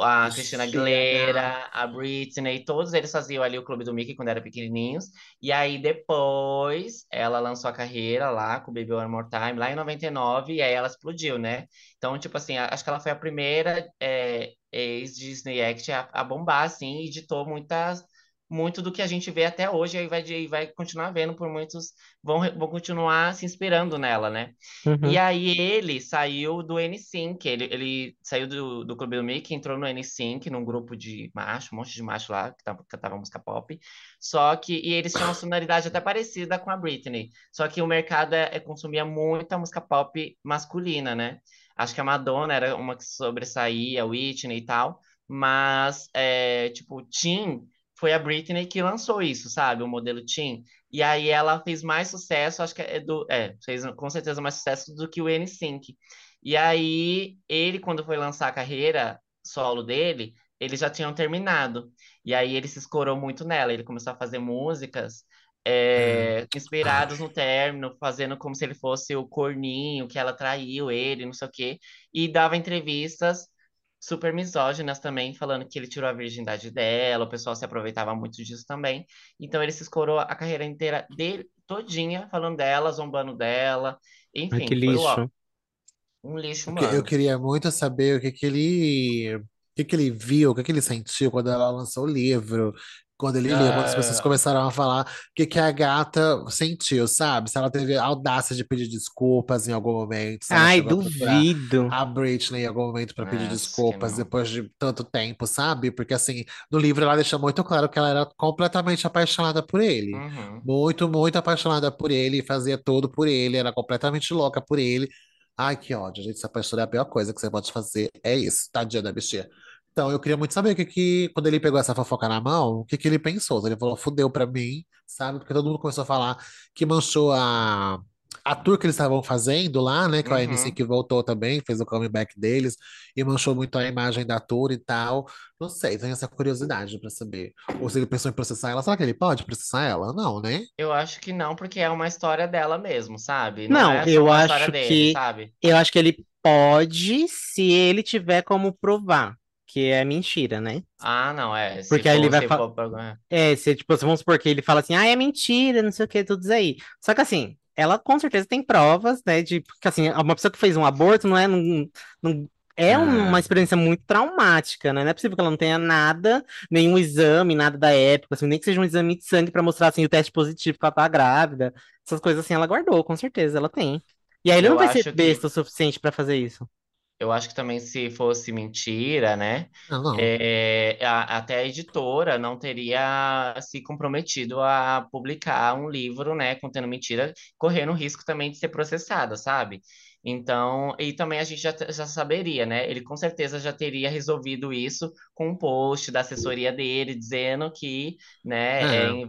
a Christina Aguilera, a Britney, todos eles faziam ali o clube do Mickey quando eram pequenininhos. E aí depois ela lançou a carreira lá com o Baby One More Time, lá em 99, e aí ela explodiu, né? Então, tipo assim, acho que ela foi a primeira é, ex-Disney Act a, a bombar, assim, e ditou muitas, muito do que a gente vê até hoje, e vai, e vai continuar vendo por muitos, vão, vão continuar se inspirando nela, né? Uhum. E aí ele saiu do N5, ele, ele saiu do, do Clube do Mickey, entrou no N5, num grupo de macho, um monte de macho lá, que tava, cantava música pop, só que, e eles tinham uma sonoridade até parecida com a Britney, só que o mercado é, é- consumia muita música pop masculina, né? Acho que a Madonna era uma que sobressaía, a Whitney e tal, mas, é, tipo, Teen foi a Britney que lançou isso, sabe? O modelo Teen. E aí ela fez mais sucesso, acho que é do, é, fez com certeza mais sucesso do que o N5. E aí ele, quando foi lançar a carreira solo dele, eles já tinham terminado. E aí ele se escorou muito nela. Ele começou a fazer músicas é, inspiradas no término, fazendo como se ele fosse o corninho, que ela traiu ele, não sei o quê. E dava entrevistas super misóginas também, falando que ele tirou a virgindade dela, o pessoal se aproveitava muito disso também. Então ele se escorou a carreira inteira dele, todinha, falando dela, zombando dela. Ai, Enfim, que foi ó, lixo. um lixo Eu que- Eu humano. queria muito saber o que que ele, o que que ele viu, o que que ele sentiu quando ela lançou o livro, quando ele leu, quando as pessoas Ah, começaram a falar, o que que a gata sentiu, sabe? Se ela teve audácia de pedir desculpas em algum momento, Ai, duvido. a Britney em algum momento para pedir acho desculpas depois de tanto tempo, sabe? Porque assim, no livro ela deixa muito claro que ela era completamente apaixonada por ele. Uhum. Muito, muito apaixonada por ele, fazia tudo por ele, era completamente louca por ele. Ai, que ódio, a gente se apaixonar é a pior coisa que você pode fazer, é isso, tadinha da bichinha. Então, eu queria muito saber o que que, quando ele pegou essa fofoca na mão, o que que ele pensou. Ele falou, fudeu pra mim, sabe? Porque todo mundo começou a falar que manchou a, a tour que eles estavam fazendo lá, né? Que o ANC Uhum. que voltou também, fez o comeback deles, e manchou muito a imagem da tour e tal. Não sei, tenho essa curiosidade pra saber. Ou se ele pensou em processar ela, será que ele pode processar ela? Não, né? Eu acho que não, porque é uma história dela mesmo, sabe? Não Não, é só eu uma história acho dele, que sabe? eu acho que ele pode se ele tiver como provar que é mentira, né? Ah, não, é. Se Porque aí ele for, vai se fa- for pra- É, se tipo, vamos supor que ele fala assim, ah, é mentira, não sei o que, tudo isso aí. Só que assim, ela com certeza tem provas, né, de porque assim, uma pessoa que fez um aborto não é, não, não- é uma Ah. experiência muito traumática, né? Não é possível que ela não tenha nada, nenhum exame, nada da época, assim, nem que seja um exame de sangue pra mostrar assim o teste positivo que ela tá grávida. Essas coisas assim ela guardou, com certeza, ela tem. E aí ele não Eu vai ser acho que besta o suficiente pra fazer isso. Eu acho que também se fosse mentira, né? Não, não. é, a- até a editora não teria se comprometido a publicar um livro, né, contendo mentira, correndo o risco também de ser processada, sabe? Então, e também a gente já, já saberia, né? Ele com certeza já teria resolvido isso com um post da assessoria dele dizendo que, né, é É. em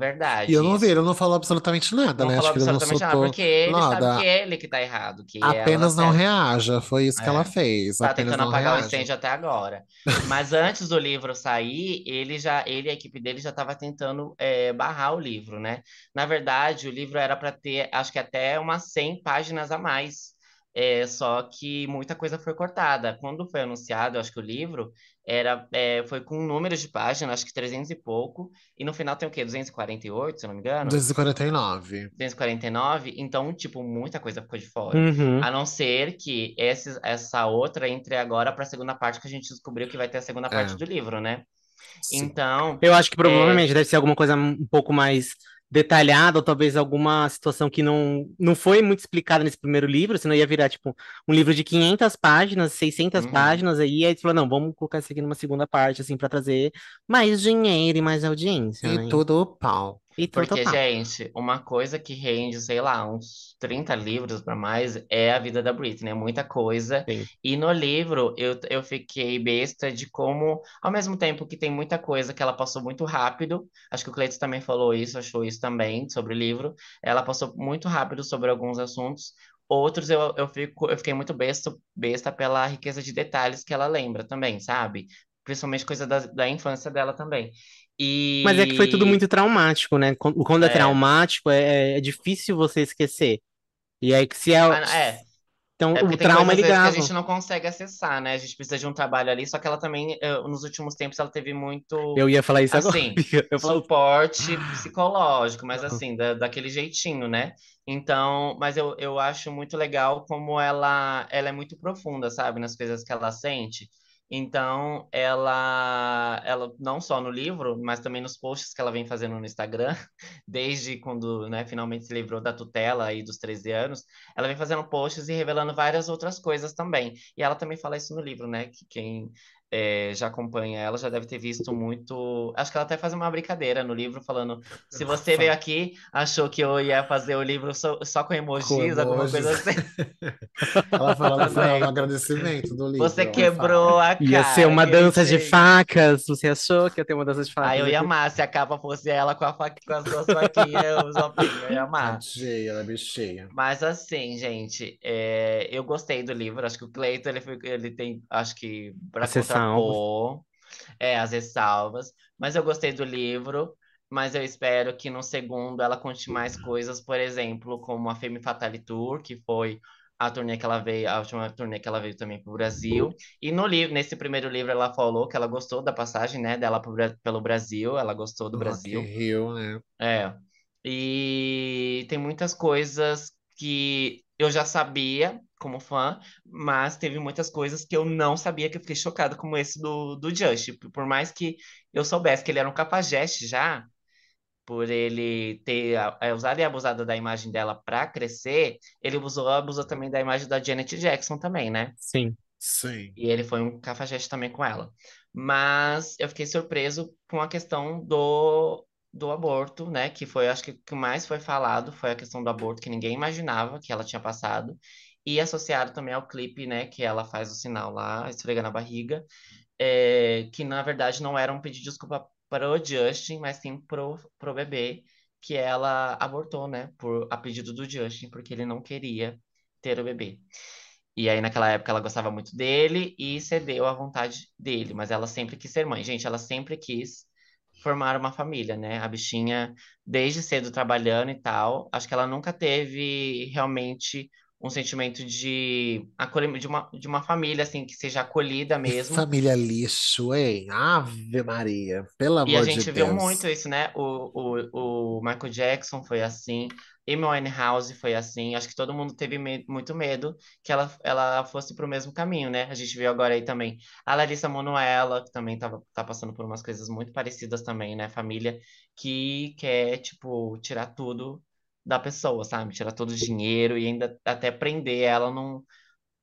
E verdade eu não vi, ele não falou absolutamente nada, Não né? falou Acho absolutamente nada, porque ele sabe nada. que é ele que tá errado, que ela Apenas tá não certa. reaja, foi isso que ela É. fez. Tá Apenas tentando apagar o reaja. incêndio até agora. Mas antes do livro sair, ele já, ele e a equipe dele já estava tentando é, barrar o livro, né? Na verdade, o livro era para ter, acho que até umas 100 páginas a mais. É, só que muita coisa foi cortada. Quando foi anunciado, acho que o livro era, é, foi com números de página, acho que 300 e pouco, e no final tem o quê? 248, se eu não me engano? 249. 249, então, tipo, muita coisa ficou de fora. Uhum. A não ser que esse, essa outra entre agora para a segunda parte, que a gente descobriu que vai ter a segunda parte É. do livro, né? Sim. Então, Eu acho que provavelmente deve ser alguma coisa um pouco mais detalhada, ou talvez alguma situação que não, não foi muito explicada nesse primeiro livro, senão ia virar, tipo, um livro de 500 páginas, 600 Uhum. páginas, aí, aí falou, não, vamos colocar isso aqui numa segunda parte, assim, pra trazer mais dinheiro e mais audiência, né? E tudo pau. E Porque, gente, uma coisa que rende, sei lá, uns 30 livros para mais é a vida da Britney, é muita coisa. Sim. E no livro eu, eu fiquei besta de como, ao mesmo tempo que tem muita coisa que ela passou muito rápido, acho que o Cleiton também falou isso, achou isso também sobre o livro, ela passou muito rápido sobre alguns assuntos. Outros eu, eu, fico, eu fiquei muito besta, besta pela riqueza de detalhes que ela lembra também, sabe? Principalmente coisa da, da infância dela também. E... Mas é que foi tudo muito traumático, né? Quando é, É. traumático, é, é difícil você esquecer. E aí que se é... Ah, é. Então, É o trauma ele vezes, que a grava. gente não consegue acessar, né? A gente precisa de um trabalho ali, só que ela também, eh, nos últimos tempos, ela teve muito, Eu ia falar isso agora. assim, <laughs> Eu falo, suporte psicológico, mas assim, da, daquele jeitinho, né? Então, mas eu, eu acho muito legal como ela, ela é muito profunda, sabe? Nas coisas que ela sente. Então, ela, ela não só no livro, mas também nos posts que ela vem fazendo no Instagram, <laughs> desde quando, né, finalmente se livrou da tutela aí dos 13 anos, ela vem fazendo posts e revelando várias outras coisas também. E ela também fala isso no livro, né? Que quem eh, já acompanha ela já deve ter visto muito. Acho que ela até faz uma brincadeira no livro, falando: se você veio aqui, achou que eu ia fazer o livro só, só com emojis, Com alguma emojis. coisa assim. <laughs> Ela falou no agradecimento do livro. Você quebrou fala. a cara. Ia ser uma dança de facas. Você achou que ia ter uma dança de facas? Aí eu ia amar se a capa fosse ela com, a faca, com as duas faquinhas, os opinhos, eu ia amar. Tadinha, ela é bichinha. Mas assim, gente, é, eu gostei do livro. Acho que o Cleiton ele, foi- ele tem, acho que para As ressalvas. contrapor, é, as ressalvas. Mas eu gostei do livro. Mas eu espero que no segundo ela conte mais coisas, por exemplo, como a Femme Fatale Tour, que foi a turnê que ela veio, a última turnê que ela veio também para o Brasil. E no livro, nesse primeiro livro, ela falou que ela gostou da passagem, né, dela pro pelo Brasil, ela gostou do Rock Brasil. Rio, né? É. E tem muitas coisas que eu já sabia como fã, mas teve muitas coisas que eu não sabia que eu fiquei chocado, como esse do, do Just. Por mais que eu soubesse que ele era um cafajeste já, por ele ter é, usado e abusado da imagem dela para crescer, ele usou, abusou também da imagem da Janet Jackson também, né? Sim. Sim. E ele foi um cafajeste também com ela. Mas eu fiquei surpreso com a questão do, do aborto, né? Que foi, acho que o que mais foi falado foi a questão do aborto que ninguém imaginava que ela tinha passado. E associado também ao clipe, né? Que ela faz o sinal lá, esfrega na barriga. é, que na verdade não era um pedido de desculpa para o Justin, mas sim pro, pro bebê, que ela abortou, né? Por, a pedido do Justin, porque ele não queria ter o bebê. E aí, naquela época, ela gostava muito dele e cedeu à vontade dele, mas ela sempre quis ser mãe. Gente, ela sempre quis formar uma família, né? A bichinha, desde cedo trabalhando e tal, acho que ela nunca teve realmente um sentimento de acolhimento, de uma, de uma família, assim, que seja acolhida mesmo. família lixo, hein? Ave Maria, pelo E a amor de gente viu Deus. muito isso, né? O, o, o Michael Jackson foi assim, Amy Winehouse foi assim. Acho que todo mundo teve me- muito medo que ela, ela fosse pro mesmo caminho, né? A gente viu agora aí também a Larissa Manoela, que também tava, tá passando por umas coisas muito parecidas também, né? Família que quer, tipo, tirar tudo da pessoa, sabe? Tirar todo o dinheiro e ainda até prender ela num,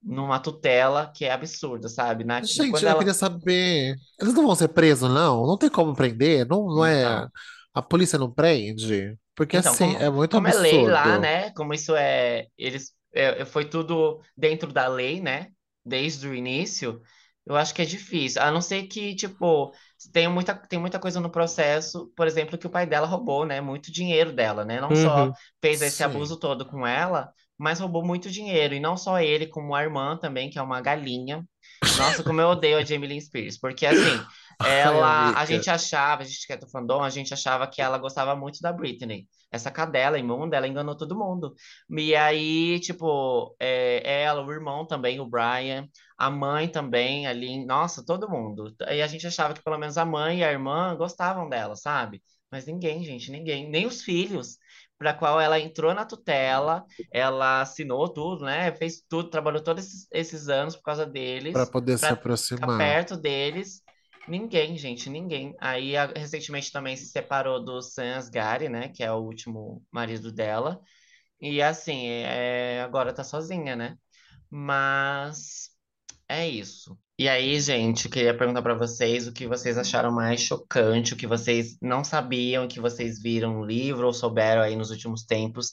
numa tutela que é absurda, sabe? Na, Gente, eu ela... queria saber. Eles não vão ser presos, não? Não tem como prender? Não, não é. Então. A polícia não prende? Porque Então, assim, como, é muito como é lei lá, absurdo. né? Como isso é, eles, é, foi tudo dentro da lei, né? Desde o início, eu acho que é difícil. A não ser que, tipo, tem muita, tem muita coisa no processo, por exemplo, que o pai dela roubou, né? Muito dinheiro dela, né? Não só Uhum. fez esse Sim. abuso todo com ela, mas roubou muito dinheiro. E não só ele, como a irmã também, que é uma galinha. Nossa, como eu odeio a Jamie Lynn Spears, porque assim, <laughs> Ai, ela, a amiga. gente achava, a gente que é do fandom, a gente achava que ela gostava muito da Britney. Essa cadela imunda, ela enganou todo mundo. E aí, tipo, é, ela, o irmão também, o Brian, a mãe também, ali, nossa, todo mundo. E a gente achava que pelo menos a mãe e a irmã gostavam dela, sabe? Mas ninguém, gente, ninguém, nem os filhos, para qual ela entrou na tutela, ela assinou tudo, né? Fez tudo, trabalhou todos esses, esses anos por causa deles, poder se para aproximar. perto deles. Ninguém, gente, ninguém. Aí, a- recentemente também se separou do Sam Asghari, né? Que é o último marido dela. E assim, é, agora tá sozinha, né? Mas é isso. E aí, gente, queria perguntar pra vocês o que vocês acharam mais chocante, o que vocês não sabiam, o que vocês viram no livro ou souberam aí nos últimos tempos,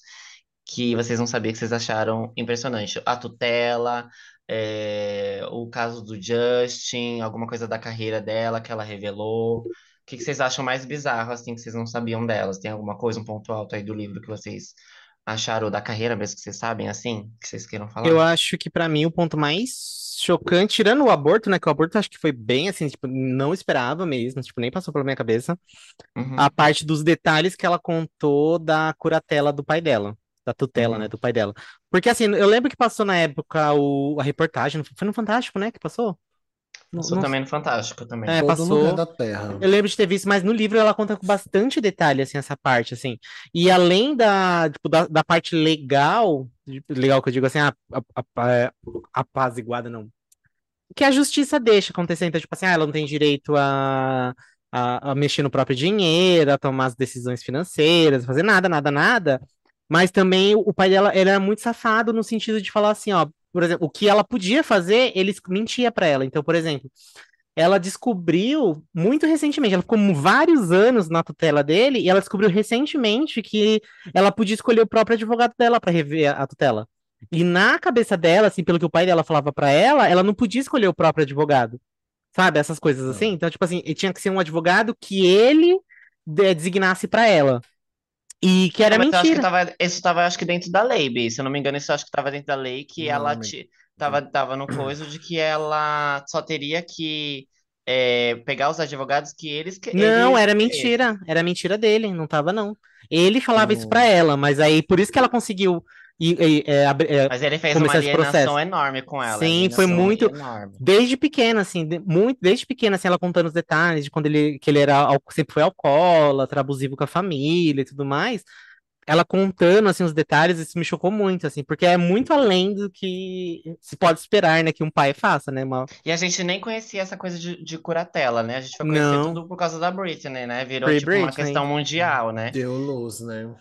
que vocês não sabiam que vocês acharam impressionante. A tutela, é, o caso do Justin, alguma coisa da carreira dela que ela revelou. O que que vocês acham mais bizarro, assim, que vocês não sabiam delas? Tem alguma coisa, um ponto alto aí do livro que vocês acharam, da carreira mesmo que vocês sabem, assim, que vocês queiram Eu falar? acho que pra mim o ponto mais chocante, tirando o aborto, né? Que o aborto eu acho que foi bem assim, tipo, não esperava mesmo, tipo, nem passou pela minha cabeça. A Uhum, parte dos detalhes que ela contou da curatela do pai dela, da tutela, né, uhum. do pai dela. Porque assim, eu lembro que passou na época o, a reportagem, foi no Fantástico, né, que passou? Passou não- também no Fantástico também. é, todo passou. da Terra. Eu lembro de ter visto, mas no livro ela conta com bastante detalhe, assim, essa parte, assim. E além da, tipo, da, da parte legal, legal que eu digo assim, a, a, a, apaziguada, não. Que a justiça deixa acontecer, então, tipo assim, ah, ela não tem direito a, a, a mexer no próprio dinheiro, a tomar as decisões financeiras, a fazer nada, nada, nada. Mas também o pai dela era muito safado no sentido de falar assim, ó, por exemplo, o que ela podia fazer, ele mentia pra ela. Então, por exemplo, ela descobriu muito recentemente, ela ficou vários anos na tutela dele e ela descobriu recentemente que ela podia escolher o próprio advogado dela para rever a, tutela. E na cabeça dela, assim, pelo que o pai dela falava para ela, ela não podia escolher o próprio advogado. Sabe? Essas coisas assim. Então, tipo assim, tinha que ser um advogado que ele de- designasse para ela. E que era mas eu acho que mentira. tava, isso tava, acho que dentro da lei, Bi. Se eu não me engano, isso eu acho que tava dentro da lei, que Não, ela te, tava, tava no coisa de que ela só teria que é, pegar os advogados que eles, que Não, era escolhesse. mentira. Era mentira dele, não tava, não. Ele falava isso pra ela, mas aí por isso que ela conseguiu ir- ir- é, é, Mas ele fez uma alienação enorme com ela, Sim, foi muito. enorme. Desde pequena, assim, de- muito, desde pequena, assim, ela contando os detalhes de quando ele, que ele era, sempre foi alcoólatra, abusivo com a família e tudo mais. Ela contando, assim, os detalhes, isso me chocou muito, assim, porque é muito além do que se pode esperar, né, que um pai faça, né, uma... E a gente nem conhecia essa coisa de, de curatela, né? A gente foi conhecer Não, tudo por causa da Britney, né? Virou Free tipo uma Britney. questão mundial, né? Deu luz, né?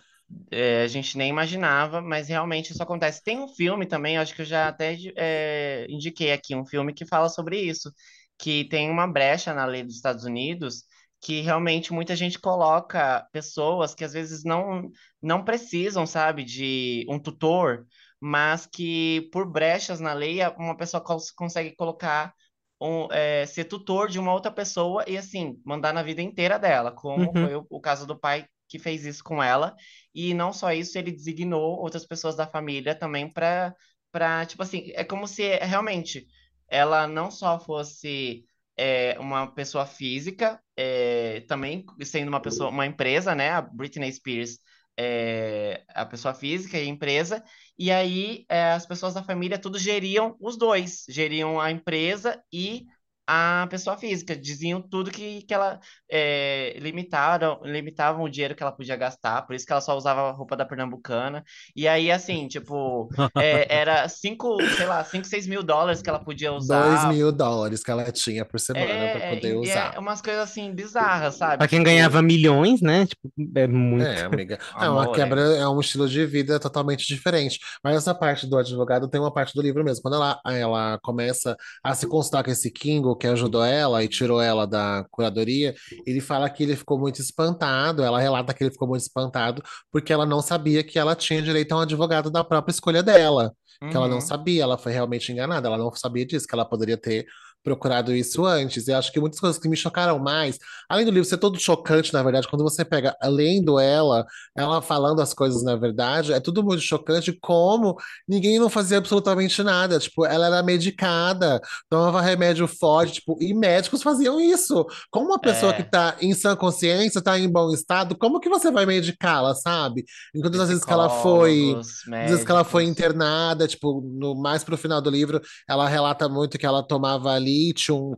É, a gente nem imaginava, mas realmente isso acontece. Tem um filme também, acho que eu já até é, indiquei aqui, um filme que fala sobre isso, que tem uma brecha na lei dos Estados Unidos, que realmente muita gente coloca pessoas que às vezes não, não precisam, sabe, de um tutor, mas que por brechas na lei uma pessoa cons- consegue colocar um, é, ser tutor de uma outra pessoa e assim mandar na vida inteira dela, como Uhum, foi o, o caso do pai que fez isso com ela. E não só isso, ele designou outras pessoas da família também para para tipo assim, é como se realmente ela não só fosse é, uma pessoa física, é, também sendo uma pessoa, uma empresa, né? A Britney Spears é a pessoa física e a empresa, e aí é, as pessoas da família tudo geriam os dois, geriam a empresa e a pessoa física, diziam tudo que, que ela é, limitaram, limitavam o dinheiro que ela podia gastar, por isso que ela só usava a roupa da Pernambucana. E aí, assim, tipo, é, era cinco, sei lá, cinco, seis mil dólares que ela podia Dois usar. mil dólares que ela tinha por semana para É, poder é, usar. é umas coisas assim bizarras, sabe? Pra quem Tipo, ganhava milhões, né, tipo, é muito... É, amiga. <laughs> É uma amor, quebra, é. é um estilo de vida totalmente diferente. Mas essa parte do advogado tem uma parte do livro mesmo. Quando ela, ela começa a se consultar com esse Kingo, que ajudou ela e tirou ela da curadoria, ele fala que ele ficou muito espantado. Ela relata que ele ficou muito espantado porque ela não sabia que ela tinha direito a um advogado da própria escolha dela. Que ela não Uhum. sabia, ela foi realmente enganada, ela não sabia disso, que ela poderia ter procurado isso antes. E acho que muitas coisas que me chocaram mais, além do livro ser todo chocante, na verdade, quando você pega lendo ela, ela falando as coisas na verdade, é tudo muito chocante como ninguém não fazia absolutamente nada. Tipo, ela era medicada, tomava remédio forte, tipo, e médicos faziam isso. Como uma pessoa que É, tá em sã consciência, tá em bom estado, como que você vai medicá-la, sabe? Enquanto as vezes que ela foi, às vezes que ela foi médicos. Tipo, no mais pro final do livro, ela relata muito que ela tomava lítio,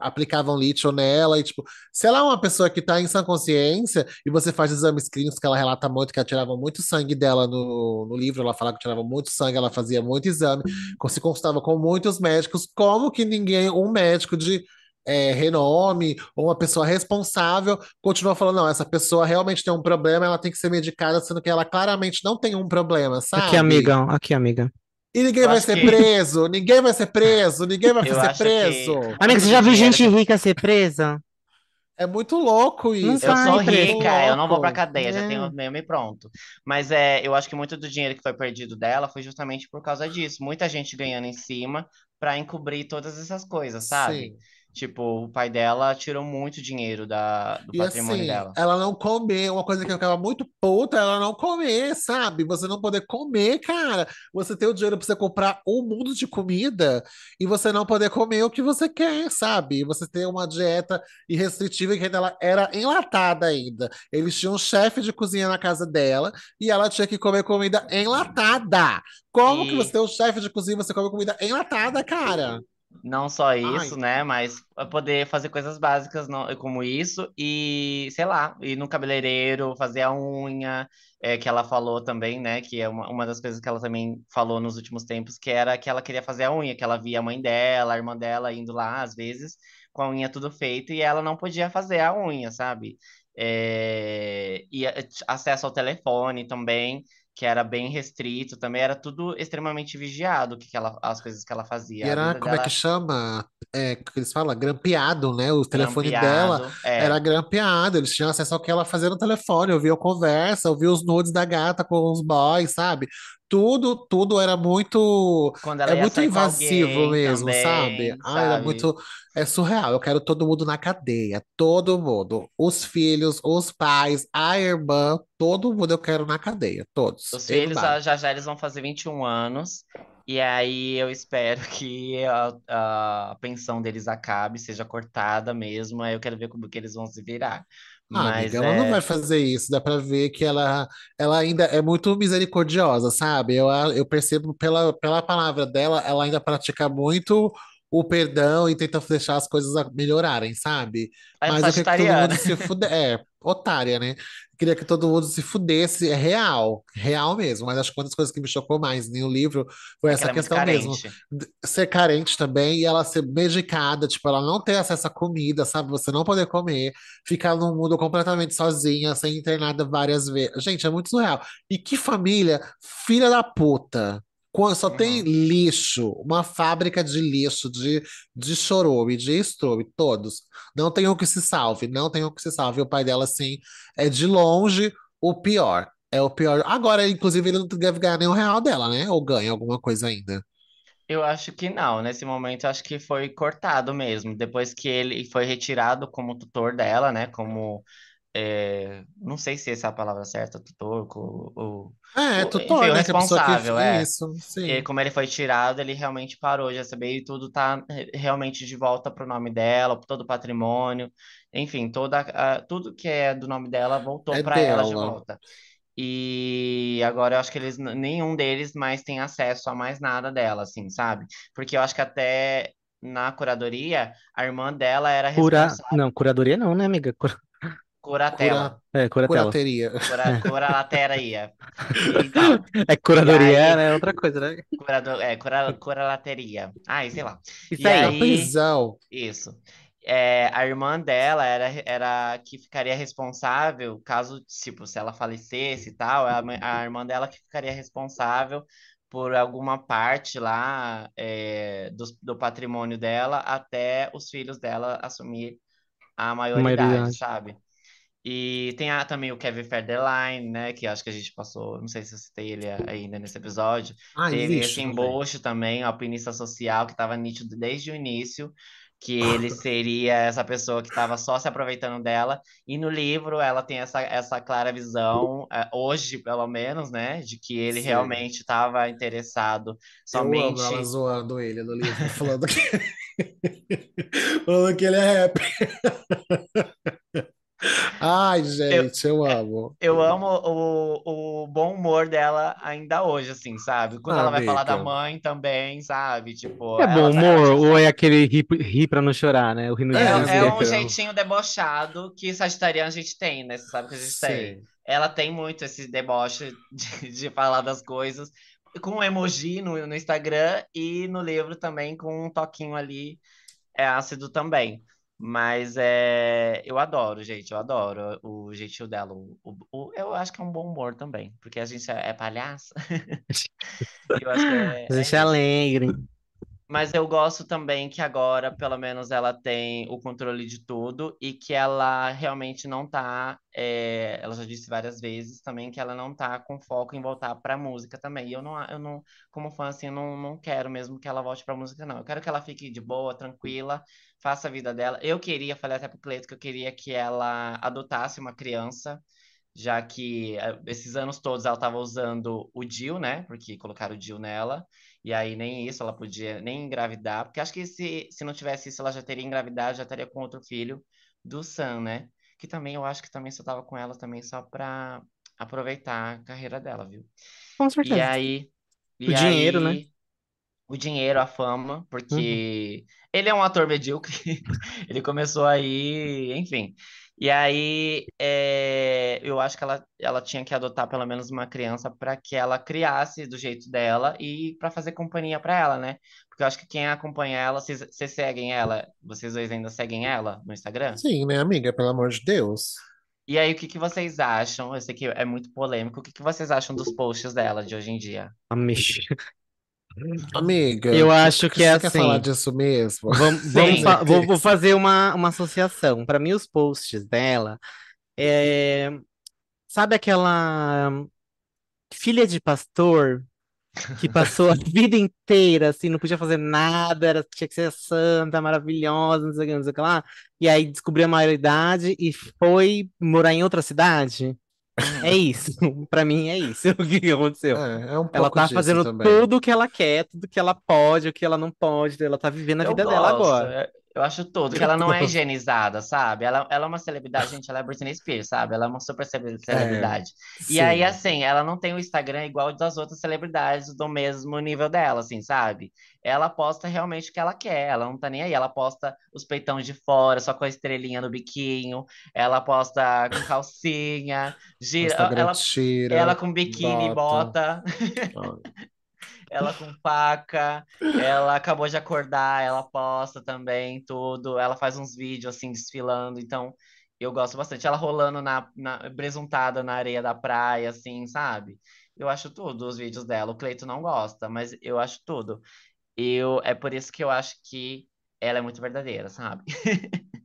aplicavam lítio nela, e tipo, se ela é uma pessoa que tá em sã consciência, e você faz exames clínicos que ela relata muito, que ela tirava muito sangue dela no, no livro, ela fala que tirava muito sangue, ela fazia muito exame, se consultava com muitos médicos, como que ninguém, um médico de é, renome ou uma pessoa responsável continua falando, não, essa pessoa realmente tem um problema, ela tem que ser medicada, sendo que ela claramente não tem um problema, Aqui, sabe? amiga, aqui, amiga. E ninguém Eu vai ser que preso, ninguém vai ser preso, ninguém vai eu ser preso. que Amiga, você já viu gente rica ser presa? É muito louco isso, eu é vai sou rica, eu não vou pra cadeia, já tenho É. o meu e pronto. Mas é, eu acho que muito do dinheiro que foi perdido dela foi justamente por causa disso. Muita gente ganhando em cima pra encobrir todas essas coisas, sabe? Sim. Tipo, o pai dela tirou muito dinheiro da, do E patrimônio assim, dela. ela não comer, uma coisa que eu ficava muito puta, ela não comer, sabe? Você não poder comer, cara. Você ter o dinheiro pra você comprar um mundo de comida e você não poder comer o que você quer, sabe? Você ter uma dieta irrestritiva que ainda ela era enlatada ainda. Eles tinham um chefe de cozinha na casa dela e ela tinha que comer comida enlatada. Como que você E tem um chefe de cozinha e você come comida enlatada, cara? Não só Ai, isso, né? Mas poder fazer coisas básicas não- como isso e, sei lá, ir no cabeleireiro, fazer a unha, é, que ela falou também, né? Que é uma, uma das coisas que ela também falou nos últimos tempos, que era que ela queria fazer a unha, que ela via a mãe dela, a irmã dela indo lá, às vezes, com a unha tudo feito, e ela não podia fazer a unha, sabe? É, e a- acesso ao telefone também. Que era bem restrito, também era tudo extremamente vigiado, que que ela, as coisas que ela E fazia. A era, como é que dela chama? É, que eles falam? Grampeado, né? O telefone dela Grampeado, era é. grampeado. Eles tinham acesso ao que ela fazia no telefone. Eu via conversa, eu via os nudes da gata com os boys, sabe? Tudo, tudo era muito, Quando é ela ia muito invasivo mesmo, sabe? também, Ah, era sabe? muito, é surreal. Eu quero todo mundo na cadeia, todo mundo, os filhos, os pais, a irmã, todo mundo eu quero na cadeia, todos, Os filhos, já já eles vão fazer 21 anos, e aí eu espero <laughs> que a, a pensão deles acabe, seja cortada mesmo, aí eu quero ver como que eles vão se virar. Ah, amiga, Mas ela não vai é, fazer isso. Dá pra ver que ela, ela ainda é muito misericordiosa, sabe? Eu, eu percebo pela, pela palavra dela, ela ainda pratica muito o perdão e tenta deixar as coisas melhorarem, sabe? a Mas queria que todo mundo se fude... É, otária, né? Queria que todo mundo se fudesse. É real, real mesmo. Mas acho que uma das coisas que me chocou mais no livro foi É essa é questão mesmo ser carente também e ela ser medicada, tipo, ela não ter acesso à comida, sabe? Você não poder comer ficar num mundo completamente sozinha, ser internada várias vezes. Gente, é muito surreal. E que família, filha da puta. Só tem Uhum. lixo, uma fábrica de lixo, de, de chorume, de estrume, todos. Não tem um que se salve, não tem um que se salve. O pai dela, assim, é de longe o pior. É o pior. Agora, inclusive, ele não deve ganhar nenhum real dela, né? Ou ganha alguma coisa ainda. Eu acho que não, nesse momento acho que foi cortado mesmo, depois que ele foi retirado como tutor dela, né, como, é, não sei se essa é a palavra certa, tutor, co- o, É, enfim, tutor, o né? Pessoa que. responsável, é, Isso, E sim. como ele foi tirado, ele realmente parou de receber e tudo tá re- realmente de volta pro nome dela, todo o patrimônio, enfim, toda, a- tudo que é do nome dela voltou É para ela de volta. E agora eu acho que eles, nenhum deles mais tem acesso a mais nada dela, assim, sabe? Porque eu acho que até na curadoria, a irmã dela era Cura... responsável, Não, curadoria não, né, amiga? Cura... curatela, Cura, É, curatela. curateria. cura, curalateria. <laughs> Então, É <laughs> e curadoria, aí, né? Outra coisa, né? curador, é, cura, curalateria. Ai, sei lá. Isso E aí. aí, prisão. isso. É, a irmã dela era, era que ficaria responsável, caso, tipo, se ela falecesse e tal, a, mãe- a irmã dela que ficaria responsável por alguma parte lá é, do, do patrimônio dela até os filhos dela assumir a maioridade, Maioridade. sabe? E tem a, também o Kevin Federline, né? Que acho que a gente passou, não sei se eu citei ele ainda nesse episódio. Ai, Teve esse embuste também, alpinista social, que estava nítido desde o início, que <laughs> ele seria essa pessoa que estava só se aproveitando dela. E no livro ela tem essa, essa clara visão, eh, hoje pelo menos, né? De que ele Sim. realmente estava interessado Eu amo ela somente. zoando ele no livro, falando que, <laughs> falando que ele é rap. <laughs> Ai, gente, eu amo. Eu amo o, o bom humor dela ainda hoje, assim, sabe? Quando Ah, ela vai falar da amiga. mãe também, sabe? Tipo, É bom humor ou é aquele rir, rir pra não chorar, né? O rir no É. É, é um jeitinho debochado que sagitariano a gente tem, né? Você sabe que a gente tem. Sim. Ela tem muito esse deboche de, <laughs> de falar das coisas, com emoji no, no Instagram e no livro também, com um toquinho ali é ácido também. Mas é, eu adoro, gente, eu adoro o jeitinho dela. O, o- o- eu acho que é um bom humor também, porque a gente é, é palhaça. <laughs> Eu acho é, A é gente é isso. alegre. Mas eu gosto também que agora, pelo menos, ela tem o controle de tudo e que ela realmente não tá. é, ela já disse várias vezes também que ela não tá com foco em voltar pra música também. E eu não, eu não, como fã, assim, eu não, não quero mesmo que ela volte pra música, não. Eu quero que ela fique de boa, tranquila, faça a vida dela. Eu queria, falei até pro Cleito que eu queria que ela adotasse uma criança. Já que eh, esses anos todos ela estava usando o DIU, né? Porque colocaram o DIU nela. E aí nem isso ela podia nem engravidar, porque acho que se, se não tivesse isso ela já teria engravidado, já estaria com outro filho do Sam, né? Que também eu acho que também só tava com ela também só pra aproveitar a carreira dela, viu? Com E certeza. aí O e dinheiro, né? O dinheiro, a fama, porque ele é um ator medíocre. <laughs> Ele começou aí, enfim. E aí, é, eu acho que ela, ela tinha que adotar pelo menos uma criança para que ela criasse do jeito dela e para fazer companhia para ela, né? Porque eu acho que quem acompanha ela, vocês, vocês seguem ela, vocês dois ainda seguem ela no Instagram? Sim, né, amiga? Pelo amor de Deus. E aí, o que que vocês acham? Eu sei que é muito polêmico. O que que vocês acham dos posts dela de hoje em dia? Amei. Amiga, Eu acho que é você quer assim. falar disso mesmo? <laughs> Vamos, vamos fa- vou, vou fazer uma, uma associação. Para mim, os posts dela é. Sabe aquela filha de pastor que passou a <laughs> vida inteira assim, não podia fazer nada, era, tinha que ser santa, maravilhosa, não sei o que, não sei o que lá, e aí descobriu a maioridade e foi morar em outra cidade? É isso. <laughs> Para mim, é isso. <laughs> O que aconteceu? É, é um Ela tá disso fazendo também. tudo o que ela quer, tudo que ela pode, o que ela não pode, ela tá vivendo a Eu vida dela gosto, agora. Eu- acho tudo, que ela não é higienizada, sabe? Ela, ela é uma celebridade, gente, ela é Britney Spears, sabe? Ela é uma super cele- celebridade. E aí, Sim. assim, ela não tem o Instagram igual das outras celebridades do mesmo nível dela, assim, sabe? Ela posta realmente o que ela quer, ela não tá nem aí. Ela posta os peitão de fora, só com a estrelinha no biquinho. Ela posta com calcinha, gira. Ela, tira, ela com biquíni, bota. bota. Ela com faca, ela acabou de acordar, ela posta também tudo, ela faz uns vídeos assim desfilando, então eu gosto bastante. Ela rolando na, na bresuntada na areia da praia, assim, sabe? Eu acho tudo os vídeos dela. O Cleito não gosta, mas eu acho tudo. Eu, é por isso que eu acho que ela é muito verdadeira, sabe? <laughs>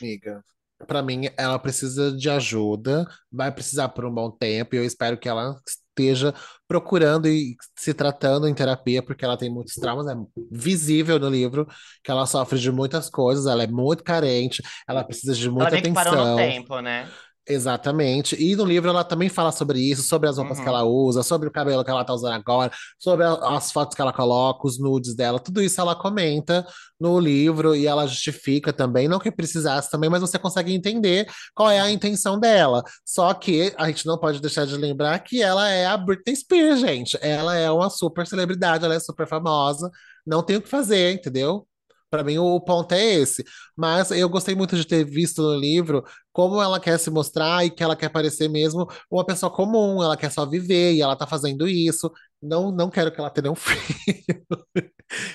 Amiga, pra mim, ela precisa de ajuda, vai precisar por um bom tempo, e eu espero que ela esteja procurando e se tratando em terapia, porque ela tem muitos traumas, é visível no livro que ela sofre de muitas coisas, ela é muito carente, ela precisa de Ela muita meio que no atenção. tempo, né? Exatamente. E no livro ela também fala sobre isso, sobre as roupas que Uhum. ela usa, sobre o cabelo que ela tá usando agora, sobre a- as fotos que ela coloca, os nudes dela, tudo isso ela comenta no livro e ela justifica também, não que precisasse também, mas você consegue entender qual é a intenção dela. Só que a gente não pode deixar de lembrar que ela é a Britney Spears, gente. Ela é uma super celebridade, ela é super famosa, não tem o que fazer, entendeu? Pra mim, o ponto é esse. Mas eu gostei muito de ter visto no livro como ela quer se mostrar e que ela quer parecer mesmo uma pessoa comum, ela quer só viver e ela tá fazendo isso. Não, não quero que ela tenha nenhum <laughs> filho.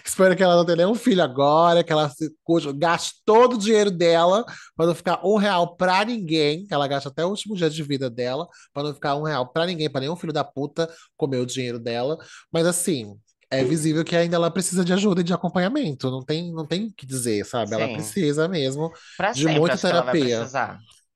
Espero que ela não tenha nenhum filho agora, que ela se, gaste todo o dinheiro dela para não ficar um real pra ninguém, ela gaste até o último dia de vida dela, para não ficar um real pra ninguém, para nenhum filho da puta comer o dinheiro dela. Mas assim, é visível que ainda ela precisa de ajuda e de acompanhamento. Não tem, não tem o que dizer, sabe? Ela Sim. precisa mesmo Pra de sempre, muita ela terapia.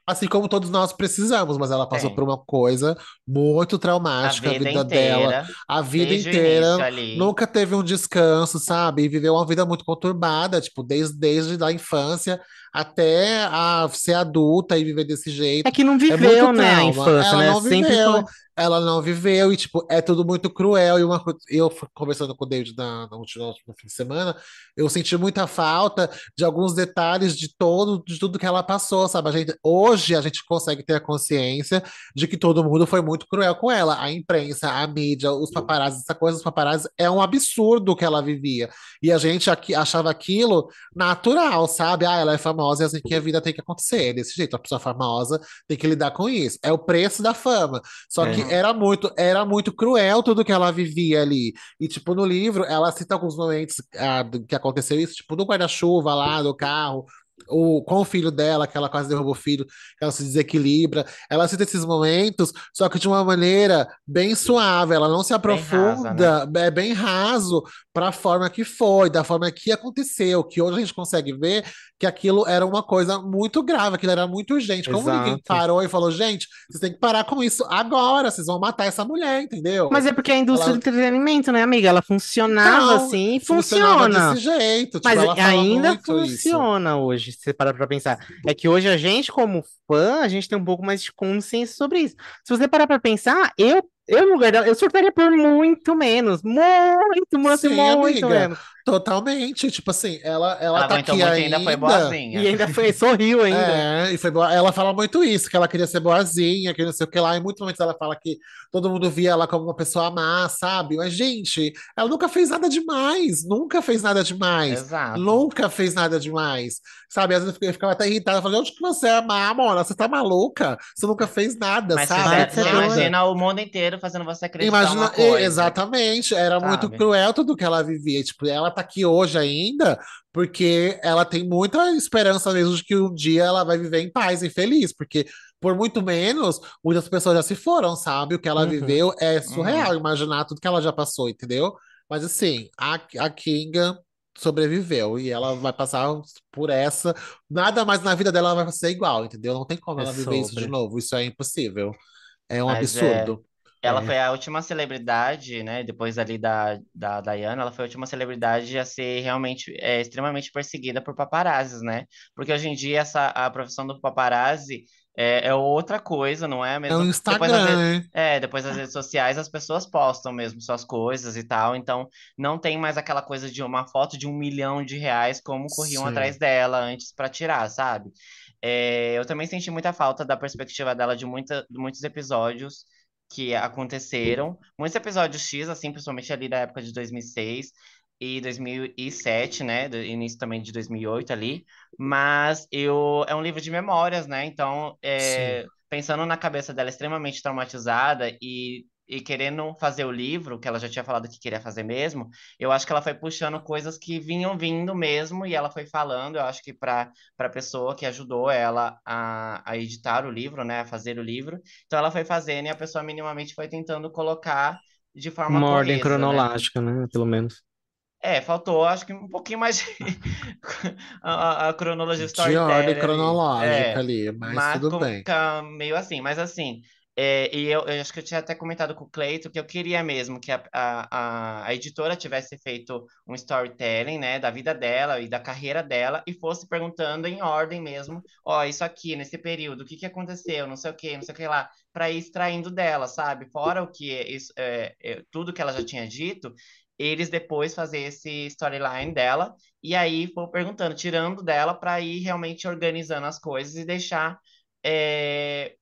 Assim como todos nós precisamos, mas ela passou Tem. por uma coisa muito A traumática, a vida vida dela, inteira, a vida inteira, nunca teve um descanso, sabe? E viveu uma vida muito conturbada, tipo, desde, desde a infância até a ser adulta e viver desse É jeito. que não É viveu, né, a infância, Ela né? não Sempre viveu. foi. Ela não viveu e, tipo, é tudo muito cruel. E uma, eu conversando com o David na, na última, no fim de semana, eu senti muita falta de alguns detalhes de todo, de tudo que ela passou, sabe? A gente, hoje a gente consegue ter a consciência de que todo mundo foi muito cruel com ela. A imprensa, a mídia, os paparazzi, essa coisa dos paparazzi é um absurdo que ela vivia. E a gente aqui achava aquilo natural, sabe? Ah, ela é famosa e assim que a vida tem que acontecer. Desse jeito, a pessoa famosa tem que lidar com isso. É o preço da fama. Só É. que era muito, era muito cruel tudo que ela vivia ali. E, tipo, no livro, ela cita alguns momentos ah, que aconteceu isso, tipo, do guarda-chuva lá, do carro, o, com o filho dela, que ela quase derrubou o filho, que ela se desequilibra. Ela cita esses momentos, só que de uma maneira bem suave, ela não se Bem rasa, aprofunda, é bem raso para a forma que foi, da forma que aconteceu, que hoje a gente consegue ver que aquilo era uma coisa muito grave, aquilo era muito urgente. Como ninguém Exato. parou e falou, gente, vocês têm que parar com isso agora, vocês vão matar essa mulher, entendeu? Mas é porque a indústria Ela- do entretenimento, né, amiga? Ela funcionava Então, assim e funcionava funciona. desse jeito. Tipo, Mas ainda muito isso. funciona hoje, se você parar pra pensar. É que hoje a gente, como fã, a gente tem um pouco mais de consciência sobre isso. Se você parar pra pensar, eu, eu no lugar dela, eu surtaria por muito menos. Muito, muito, Sim, muito amiga. menos. Totalmente. Tipo assim, ela, ela Ela tá aqui muito e ainda foi boazinha. E ainda foi, sorriu ainda. É, e foi boa. Ela fala muito isso, que ela queria ser boazinha, que não sei o que lá. Em muitos momentos ela fala que todo mundo via ela como uma pessoa má, sabe? Mas, gente, ela nunca fez nada demais. Nunca fez nada demais. Exato. Nunca fez nada demais. Sabe? Às vezes eu ficava até irritada. Eu falei, onde que você é má, Mona? Você tá maluca? Você nunca fez nada, Mas sabe? Você, ser você imagina o mundo inteiro fazendo você acreditar Imagina, exatamente, era muito sabe? cruel tudo que ela vivia. Tipo, ela tá aqui hoje ainda porque ela tem muita esperança mesmo de que um dia ela vai viver em paz e feliz, porque por muito menos, muitas pessoas já se foram, sabe? O que ela Uhum. viveu é surreal imaginar tudo que ela já passou, entendeu? Mas assim, a, a Kinga sobreviveu e ela vai passar por essa. Nada mais na vida dela vai ser igual, entendeu? Não tem como É ela viver isso de sobre. novo. Isso é impossível. É um Mas é- absurdo. Ela É. foi a última celebridade, né? Depois ali da, da Diana, ela foi a última celebridade a ser realmente é, extremamente perseguida por paparazzis, né? Porque hoje em dia essa, a profissão do paparazzi é, é outra coisa, não é a É o Depois Instagram, redes, né? é, depois das redes sociais as pessoas postam mesmo suas coisas e tal, então não tem mais aquela coisa de uma foto de um milhão de reais como corriam Sim. atrás dela antes para tirar, sabe? É, eu também senti muita falta da perspectiva dela de, muita, de muitos episódios que aconteceram. Muitos episódios X, assim, principalmente ali da época de 2006 e 2007, né? Do início também de 2008 ali. Mas eu é um livro de memórias, né? Então, é, pensando na cabeça dela extremamente traumatizada e, e querendo fazer o livro, que ela já tinha falado que queria fazer mesmo, eu acho que ela foi puxando coisas que vinham vindo mesmo e ela foi falando. Eu acho que para para a pessoa que ajudou ela a, a editar o livro, né? A fazer o livro. Então ela foi fazendo e a pessoa minimamente foi tentando colocar de forma Uma ordem coesa, né? cronológica, né? Pelo menos. É, faltou, acho que um pouquinho mais de <laughs> a, a- cronologia De ordem cronológica É, ali, mas mas tudo bem. fica meio assim, mas assim, é, e eu, eu acho que eu tinha até comentado com o Cleito que eu queria mesmo que a, a, a, editora tivesse feito um storytelling, né, da vida dela e da carreira dela e fosse perguntando em ordem mesmo, ó, isso aqui, nesse período, o que que aconteceu, não sei o que, não sei o que lá, para ir extraindo dela, sabe? Fora o que isso, é, é, tudo que ela já tinha dito, eles depois fazer esse storyline dela e aí for perguntando, tirando dela para ir realmente organizando as coisas e deixar é,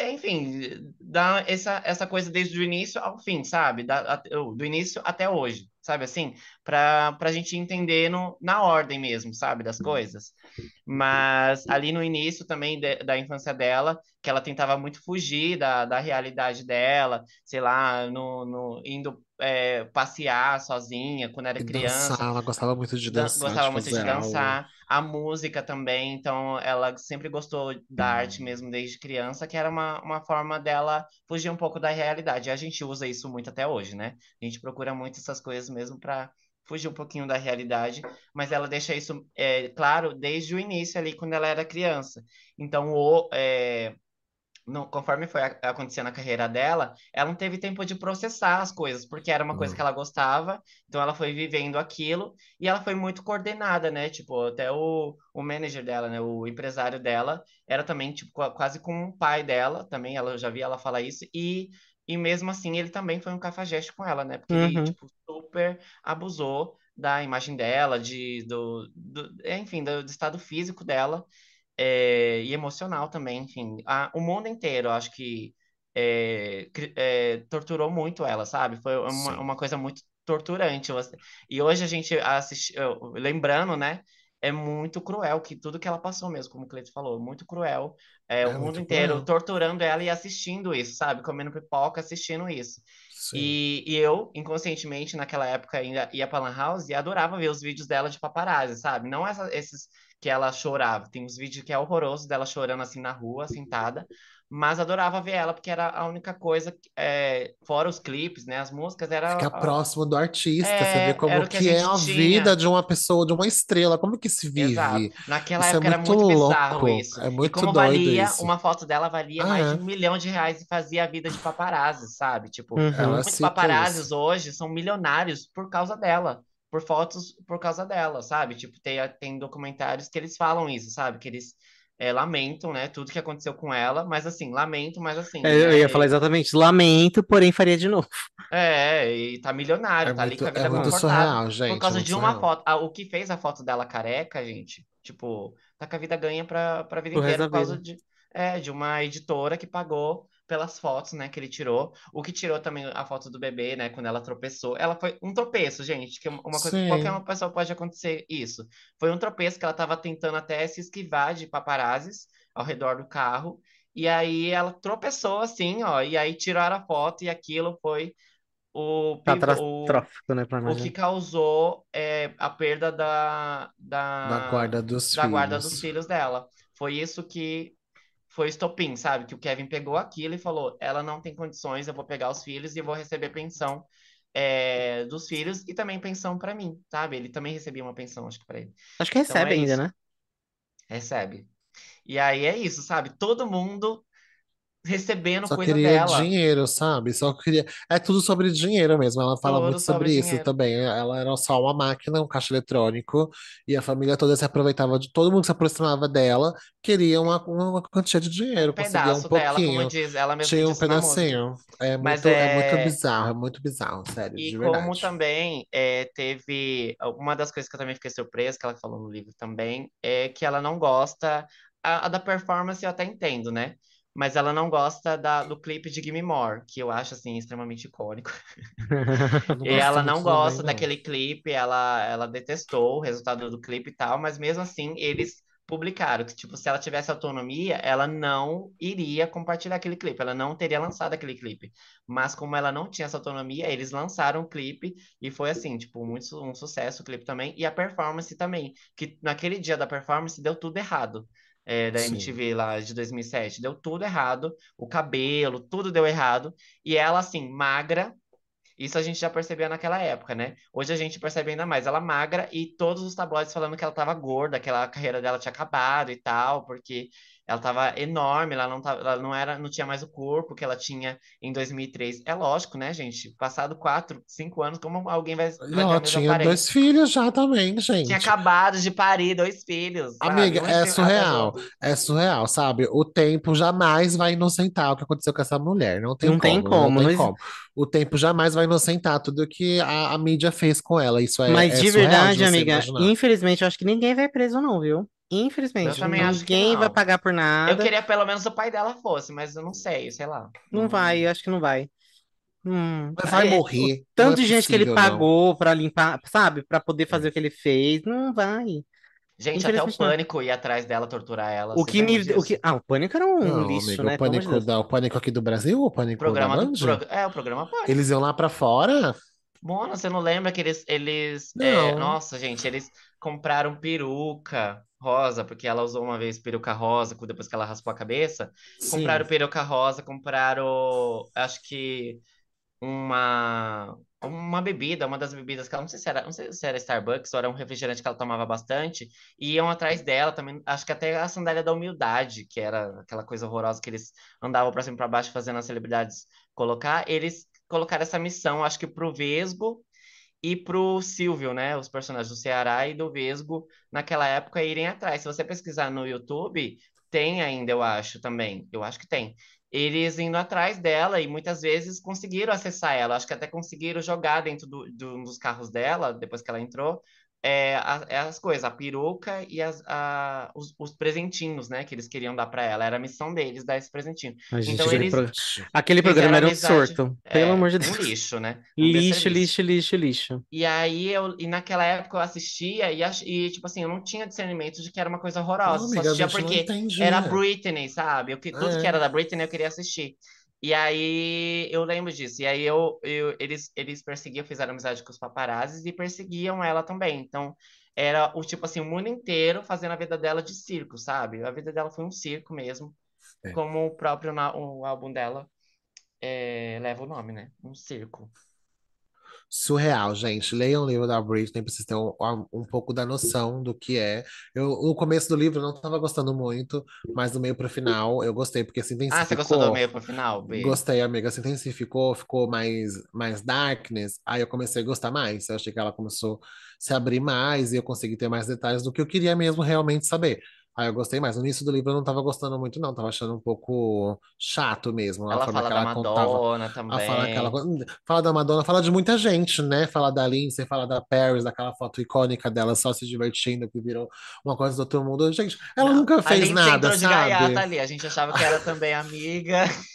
enfim, dar essa, essa coisa desde o início ao fim, sabe? Da, do início até hoje, sabe assim? Para a gente entender no, na ordem mesmo, sabe? Das coisas. Mas ali no início também de- da infância dela, que ela tentava muito fugir da, da realidade dela, sei lá, no, no, indo é, passear sozinha quando era E criança. dançar, ela gostava muito de Dan- dançar, gostava de muito de fazer algo. A música também, então ela sempre gostou da arte mesmo desde criança, que era uma, uma forma dela fugir um pouco da realidade. E a gente usa isso muito até hoje, né? A gente procura muito essas coisas mesmo para fugir um pouquinho da realidade, mas ela deixa isso é, claro desde o início ali, quando ela era criança. Então, o, é, conforme foi acontecendo a carreira dela, ela não teve tempo de processar as coisas, porque era uma coisa Uhum. que ela gostava, então ela foi vivendo aquilo e ela foi muito coordenada, né? Tipo, até o, o manager dela, né? O empresário dela era também, tipo, qua- quase como um pai dela, também, ela eu já vi ela falar isso, e, e mesmo assim ele também foi um cafajeste com ela, né? Porque ele, Uhum. tipo, super abusou da imagem dela, de, do, do, enfim, do, do estado físico dela é, e emocional também, enfim. A, o mundo inteiro, acho que é, é, torturou muito ela, sabe? Foi uma, uma coisa muito torturante. E hoje a gente assiste, lembrando, né? É muito cruel que tudo que ela passou mesmo, como o Cleiton falou, muito cruel. É, É o mundo inteiro cruel. torturando ela e assistindo isso, sabe? Comendo pipoca, assistindo isso. E, e eu, inconscientemente, naquela época, ainda ia pra Lan House e adorava ver os vídeos dela de paparazzi, sabe? Não essa- esses que ela chorava. Tem uns vídeos que é horroroso dela chorando assim na rua, sentada. Mas adorava ver ela, porque era a única coisa, que- é, fora os clipes, né? As músicas, era, Ficar próximo do artista, você é, vê como o que a que é a tinha. vida de uma pessoa, de uma estrela, como que se Exato. vive. Naquela Isso é época era muito muito bizarro louco, isso. é E muito como doido valia, isso. uma foto dela valia Ah, mais de é. um milhão de reais e fazia a vida de paparazzi, sabe? Tipo, Uhum. Muitos paparazzis hoje são milionários por causa dela, por fotos por causa dela, sabe? Tipo, tem, tem documentários que eles falam isso, sabe? Que eles é, lamentam, né? Tudo que aconteceu com ela, mas assim, lamento, mas assim, É, Eu ia né? falar exatamente, lamento, porém faria de novo. É, e tá milionário, É tá ali muito, com a é vida muito confortável. surreal, Por gente, é causa muito de uma surreal. foto. Ah, o que fez a foto dela careca, gente, tipo, tá com a vida ganha pra, pra vida resto inteira por causa vida. de, é, de uma editora que pagou pelas fotos, né, que ele tirou. O que tirou também a foto do bebê, né, quando ela tropeçou. Ela foi um tropeço, gente, que é uma coisa que qualquer Sim, uma pessoa pode acontecer isso. Foi um tropeço que ela tava tentando até se esquivar de paparazzis ao redor do carro. E aí ela tropeçou assim, ó, e aí tiraram a foto e aquilo foi o, pivo- o, Catastrófico, né, o que causou é, a perda da, da da, guarda dos da guarda dos filhos dela. Foi isso que foi o estopim, sabe? Que o Kevin pegou aquilo e falou: ela não tem condições, eu vou pegar os filhos e vou receber pensão é, dos filhos e também pensão pra mim, sabe? Ele também recebia uma pensão, acho que pra ele. Acho que Então é recebe ainda, isso, né? recebe. E aí é isso, sabe? Todo mundo recebendo Só coisa queria dela. dinheiro, sabe? Só queria. É tudo sobre dinheiro mesmo. Ela fala Tudo muito sobre sobre isso dinheiro. também. Ela era só uma máquina, um caixa eletrônico, e a família toda se aproveitava de todo mundo que se aproximava dela, queria uma, uma quantia de Um dinheiro, conseguia um pedaço dela, como pouquinho, diz, ela mesma tinha um pedacinho. É muito, é muito é. bizarro, é muito bizarro, sério, E como também é, teve. Uma das coisas que eu também fiquei surpresa, que ela falou no livro também, é que ela não gosta. A, a da performance eu até entendo, né? Mas ela não gosta da, do clipe de Gimme More, que eu acho, assim, extremamente icônico. <laughs> Não E ela não gosta não. daquele clipe, ela, ela detestou o resultado do clipe e tal, mas mesmo assim eles publicaram que, tipo, se ela tivesse autonomia, ela não iria compartilhar aquele clipe, ela não teria lançado aquele clipe. Mas como ela não tinha essa autonomia, eles lançaram o clipe e foi assim, tipo, muito um sucesso o clipe também, e a performance também, que naquele dia da performance deu tudo errado. É, da Sim. MTV lá de 2007, deu tudo errado, o cabelo, tudo deu errado, e ela assim, magra, isso a gente já percebia naquela época, né? Hoje a gente percebe ainda mais. Ela magra e todos os tabloides falando que ela tava gorda, que ela- a carreira dela tinha acabado e tal, porque ela tava enorme, ela não, tava, ela não era, não tinha mais o corpo que ela tinha em 2003. É lógico, né, gente? Passado quatro, cinco anos, como alguém vai, vai mesma tinha dois filhos já também, Tinha gente. acabado de parir dois filhos, sabe? Amiga, em é surreal. É surreal, sabe? O tempo jamais vai inocentar o que aconteceu com essa mulher. Não tem Não tem como, não como. tem não exi- como. O tempo jamais vai inocentar tudo que a, a mídia fez com ela. Isso é, Mas é de de verdade, você amiga, imaginar. infelizmente, eu acho que ninguém vai preso, não, viu? Eu Infelizmente, ninguém vai pagar por Eu nada. queria pelo menos o pai dela fosse, mas eu não sei, sei lá. Não vai, Não. eu acho que não vai. Hum, Mas vai é, o morrer. Não tanto é de gente que ele pagou pra limpar, sabe? Pra poder fazer o que ele fez, não vai. Gente, até o pânico ir atrás dela, torturar ela. O que me, o que, ah, o Pânico era um Não, lixo, amigo, né? o pânico, Deus. da, o pânico aqui do Brasil ou o pânico da Programa do. Band? prog- É, o programa Pânico. Eles iam lá pra fora? Mona, você não lembra que eles. eles é, Não. Nossa, gente, eles compraram peruca rosa, porque ela usou uma vez peruca rosa depois que ela raspou a cabeça. Sim. Compraram peruca rosa, compraram. Acho que uma. uma bebida, uma das bebidas que ela não sei se era, não sei se era Starbucks ou era um refrigerante que ela tomava bastante, e iam atrás dela também, acho que até a sandália da humildade, que era aquela coisa horrorosa que eles andavam para cima e para baixo fazendo as celebridades colocar, eles colocaram essa missão, acho que pro Vesgo e pro Silvio, né, os personagens do Ceará e do Vesgo naquela época irem atrás. Se você pesquisar no YouTube, tem ainda, eu acho também. Eu acho que tem eles indo atrás dela e muitas vezes conseguiram acessar ela. Acho que até conseguiram jogar dentro do, do, dos carros dela, depois que ela entrou, é, as, é as coisas, a peruca e as, a, os, os, presentinhos, né, que eles queriam dar para ela. Era a missão deles dar esse presentinho. Gente, então eles pro... aquele programa era um surto, é, pelo amor de Deus. <laughs> Um lixo, né? Um lixo, lixo, lixo, lixo. E aí eu e naquela época eu assistia e, e tipo assim, eu não tinha discernimento de que era uma coisa horrorosa, não, amiga, só assistia porque era Britney, sabe? Eu, tudo é. que era da Britney eu queria assistir. E aí eu lembro disso. E aí eu, eu, eles, eles perseguiam, fizeram amizade com os paparazzis e perseguiam ela também. Então era o tipo assim, o mundo inteiro fazendo a vida dela de circo, sabe? A vida dela foi um circo mesmo. É. Como o próprio o álbum dela é, leva o nome, né? Um circo surreal, gente. Leiam o livro da Britney para vocês terem um, um, pouco da noção do que é. Eu, no começo do livro eu não estava gostando muito, mas do meio para o final eu gostei, porque se intensificou. Ah, você gostou do meio para o final? Bê? Gostei, amiga. Se intensificou, ficou mais, mais darkness. Aí eu comecei a gostar mais. Eu achei que ela começou a se abrir mais e eu consegui ter mais detalhes do que eu queria mesmo realmente saber. Ah, eu gostei mais. No início do livro eu não tava gostando muito, não. Tava achando um pouco chato mesmo. Ela fala da Madonna também. Fala, aquela... fala da Madonna, fala de muita gente, né? Fala da Lindsay, fala da Paris, daquela foto icônica dela só se divertindo, que virou uma coisa do outro mundo. Gente, ela não, nunca fez a nada, entrou sabe? de gaiata ali. A gente achava que era também amiga. <laughs>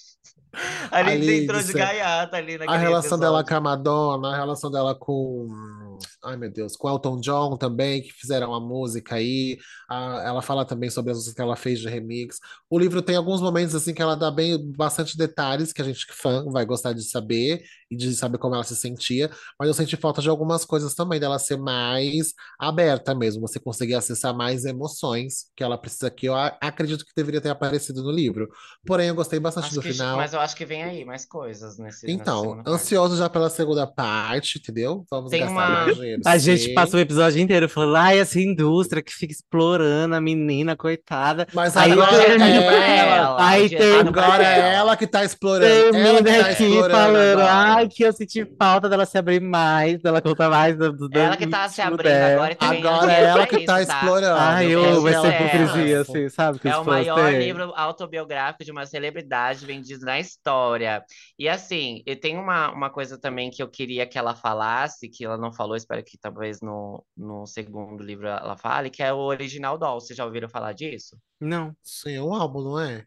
A Lindsay entrou de gaiata ali naquele A relação episódio. dela com a Madonna, a relação dela com ai meu Deus, com Elton John também, que fizeram a música aí. A, ela fala também sobre as músicas que ela fez de remix. O livro tem alguns momentos assim que ela dá bem bastante detalhes que a gente fã vai gostar de saber e de saber como ela se sentia, mas eu senti falta de algumas coisas também dela ser mais aberta mesmo, você conseguir acessar mais emoções que ela precisa que eu acredito que deveria ter aparecido no livro. Porém, eu gostei bastante acho do que, final. Mas eu acho que vem aí mais coisas nesse Então, ansioso já pela segunda parte, entendeu? Vamos tem gastar uma... A gente passou o episódio inteiro falando, ai, essa indústria que fica explorando a menina, coitada. Mas aí agora é ela. Aí tem agora é ela que tá explorando. Termina tá aqui explorando falando, agora. ai, que eu senti falta dela se abrir mais, dela contar mais do, do Ela que tá se abrindo agora. Agora é ela que tá explorando. Ai, eu amo essa hipocrisia, assim, sabe? é o maior livro autobiográfico de uma celebridade vendido na história. E assim, e tem uma, uma coisa também que eu queria que ela falasse, que ela não falou, espero que talvez no, no segundo livro ela fale, que é o Original Doll. Vocês já ouviram falar disso? Não. Sim, é um álbum, não é?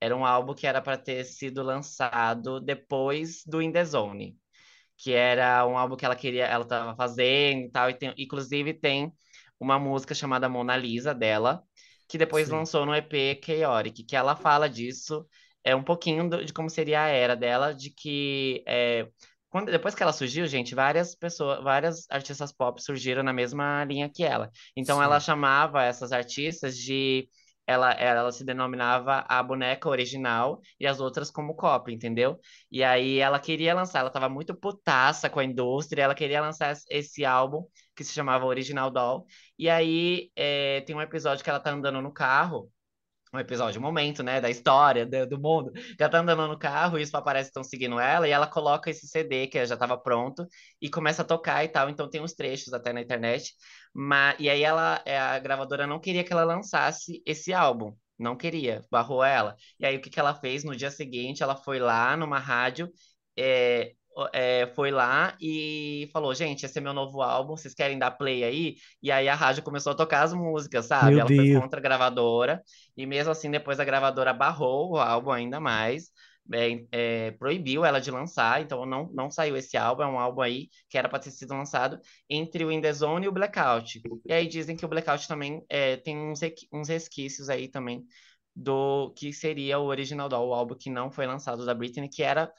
Era um álbum que era para ter sido lançado depois do In The Zone, que era um álbum que ela queria, ela estava fazendo e tal, e tem, inclusive tem uma música chamada Mona Lisa dela, que depois Sim. lançou no EP Chaotic, que ela fala disso, é um pouquinho do, de como seria a era dela, de que é, quando, depois que ela surgiu, gente, várias pessoas, várias artistas pop surgiram na mesma linha que ela. Então Sim. ela chamava essas artistas de ela, ela se denominava a boneca original e as outras como cópia, entendeu? E aí ela queria lançar, ela estava muito putaça com a indústria, ela queria lançar esse álbum que se chamava Original Doll. E aí é, tem um episódio que ela tá andando no carro um episódio, um momento, né, da história, do, do mundo. Já tá andando no carro e os paparazzi estão seguindo ela e ela coloca esse CD que já estava pronto e começa a tocar e tal. Então tem uns trechos até na internet. Mas, e aí ela, é, a gravadora não queria que ela lançasse esse álbum. Não queria, barrou ela. E aí o que, que ela fez? No dia seguinte, ela foi lá numa rádio é, é, foi lá e falou: gente, esse é meu novo álbum, vocês querem dar play aí? E aí a rádio começou a tocar as músicas, sabe? Meu Ela Deus. foi contra a gravadora, e mesmo assim, depois a gravadora barrou o álbum ainda mais. É, é, proibiu ela de lançar, então não, não saiu esse álbum, é um álbum aí que era para ter sido lançado entre o In The Zone e o Blackout. E aí dizem que o Blackout também é, tem uns, uns resquícios aí também do que seria o original do álbum que não foi lançado da Britney, que era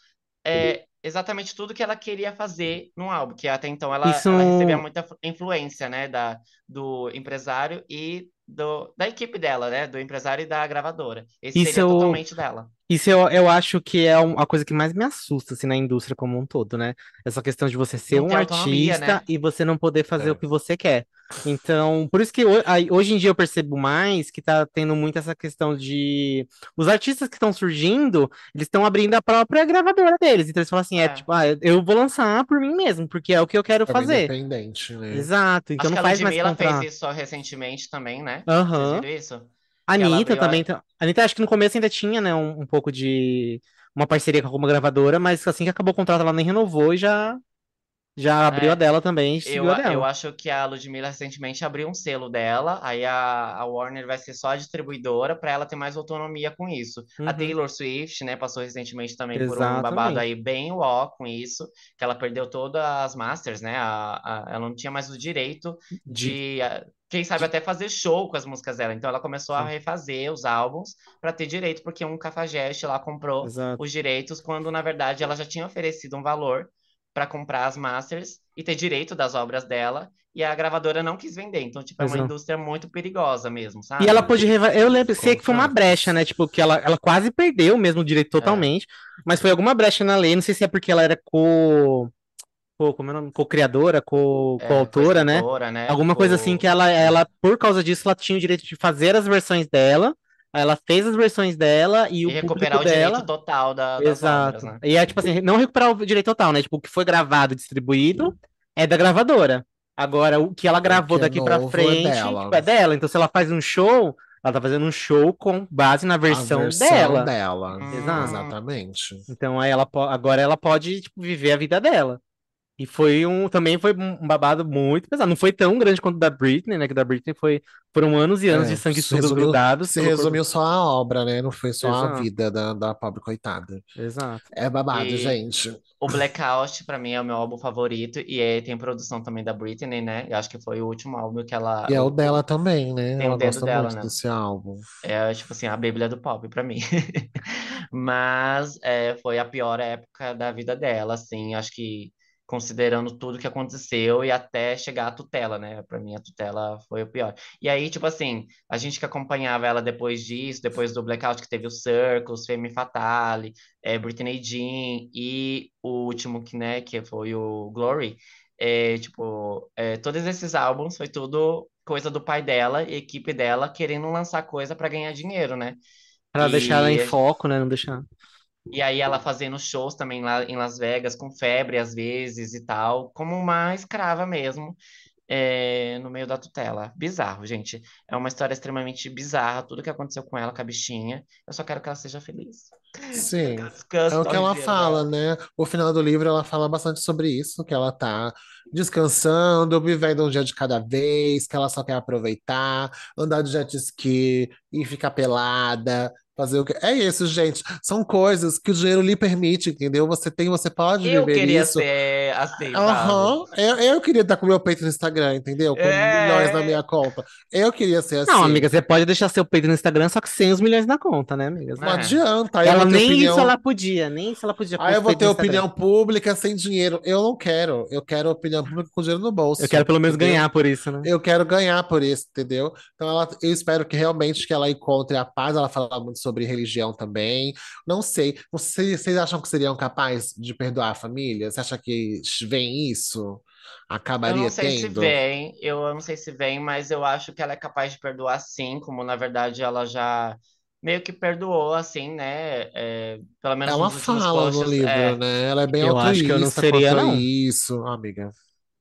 é, exatamente tudo que ela queria fazer no álbum, que até então ela, Isso... ela recebia muita influência, né, da, do empresário e do, da equipe dela, né? Do empresário e da gravadora. Esse Isso seria totalmente dela. Isso eu, eu acho que é um- a coisa que mais me assusta, assim, na indústria como um todo, né? Essa questão de você ser Não um ter autonomia, artista né? e você não poder fazer É. o que você quer. Então, por isso que ho- aí, hoje em dia eu percebo mais que tá tendo muito essa questão de... Os artistas que estão surgindo, eles estão abrindo a própria gravadora deles. Então eles falam assim, é, É. tipo, ah, eu vou lançar por mim mesmo, porque é o que eu quero Forma fazer. independente, né? Exato, então Acho que não a faz mais Ludmilla fez contrato. isso só recentemente também, né? Aham. Viram isso? A Anitta a- também. tá- A Anitta, acho que no começo ainda tinha, né, um, um pouco de uma parceria com alguma gravadora, mas assim que acabou o contrato, ela nem renovou e já, já abriu É, a dela também Eu, a a- eu dela. acho que a Ludmilla recentemente abriu um selo dela, aí a, a Warner vai ser só a distribuidora para ela ter mais autonomia com isso. A Uhum. Taylor Swift, né, passou recentemente também por um babado Exatamente. aí bem uó com isso, que ela perdeu todas as masters, né? A, a- ela não tinha mais o direito De, de, a- quem sabe até fazer show com as músicas dela. Então ela começou a refazer os álbuns para ter direito, porque um cafajeste lá comprou exato. os direitos, quando na verdade ela já tinha oferecido um valor para comprar as masters e ter direito das obras dela, e a gravadora não quis vender. Então, tipo, é uma Exato. indústria muito perigosa mesmo, E sabe? ela pôde reva... Eu lembro, sei que foi uma brecha, né? Tipo, que ela, ela quase perdeu mesmo o direito totalmente, mas foi alguma brecha na lei. Não sei se é porque ela era co. co como é nome? Co-criadora, co- É, co-autora, né? né? Alguma coisa assim Co- que ela, ela, por causa disso, ela tinha o direito de fazer as versões dela. Aí ela fez as versões dela e E o recuperar o direito dela. total da- das obras, Exato. né? E é tipo assim, não recuperar o direito total, né? Tipo, o que foi gravado e distribuído é da gravadora. Agora, o que ela gravou que é daqui pra novo é frente, dela. tipo, é dela. Então, se ela faz um show, ela tá fazendo um show com base na versão versão dela. dela. Exato. Exatamente. Então, aí ela agora ela pode, tipo, viver a vida dela. E foi um, também foi um babado muito pesado. Não foi tão grande quanto o da Britney, né? Que da Britney foi, foram anos e anos É, de sangue grudados Se resumiu só a obra, né? Não foi só a Exato. vida da, da pobre coitada. Exato. É babado, E- gente. O Blackout, pra mim, é o meu álbum favorito. E é, tem produção também da Britney, né? Eu acho que foi o último álbum que ela. E é o dela também, né? Tem Ela o dedo gosta dela, muito né? desse álbum. É, tipo assim, a bíblia do pop pra mim. <laughs> Mas é, foi a pior época da vida dela, assim, acho que considerando tudo que aconteceu e até chegar à tutela, né? Pra mim, a tutela foi o pior. E aí, tipo assim, a gente que acompanhava ela depois disso, depois do Blackout, que teve o Circles, Femme Fatale, é, Britney Jean e o último que, né, que foi o Glory, é, tipo, é, todos esses álbuns foi tudo coisa do pai dela e equipe dela querendo lançar coisa pra ganhar dinheiro, né? Pra deixar ela em E- foco, né? Não deixar. E aí ela fazendo shows também lá em Las Vegas, com febre às vezes e tal, como uma escrava mesmo, é, no meio da tutela. Bizarro, gente. É uma história extremamente bizarra, tudo que aconteceu com ela, com a bichinha. Eu só quero que ela seja feliz. Sim. <laughs> É o que ela fala, né? O final do livro ela fala bastante sobre isso, que ela tá descansando, vivendo um dia de cada vez, que ela só quer aproveitar, andar de jet ski e ficar pelada, fazer o que. É isso, gente. São coisas que o dinheiro lhe permite, entendeu? Você tem, você pode Eu viver isso. ser assim, sabe? Aham, eu, eu queria estar com meu peito no Instagram, entendeu? Com É. milhões na minha conta. Eu queria ser assim. Não, amiga, você pode deixar seu peito no Instagram, só que sem os milhões na conta, né, amiga? Não É. adianta. Aí Ela nem opinião. isso ela podia, nem isso ela podia Aí eu vou ter opinião pública sem dinheiro. Eu não quero. Eu quero opinião pública com dinheiro no bolso. Eu quero pelo menos entendeu? ganhar por isso, né? Eu quero ganhar por isso, entendeu? Então ela, eu espero que realmente que ela encontre a paz. Ela fala muito sobre religião também. Não sei. Vocês, vocês acham que seriam capazes de perdoar a família? Você acha que vem isso? Eu Acabaria não sei se tendo? vem, eu não sei se vem, mas eu acho que ela é capaz de perdoar sim, como na verdade ela já meio que perdoou, assim, né? É, pelo menos Ela fala no posts. livro, é, né? Ela é bem Eu acho que eu não seria, não. isso, amiga.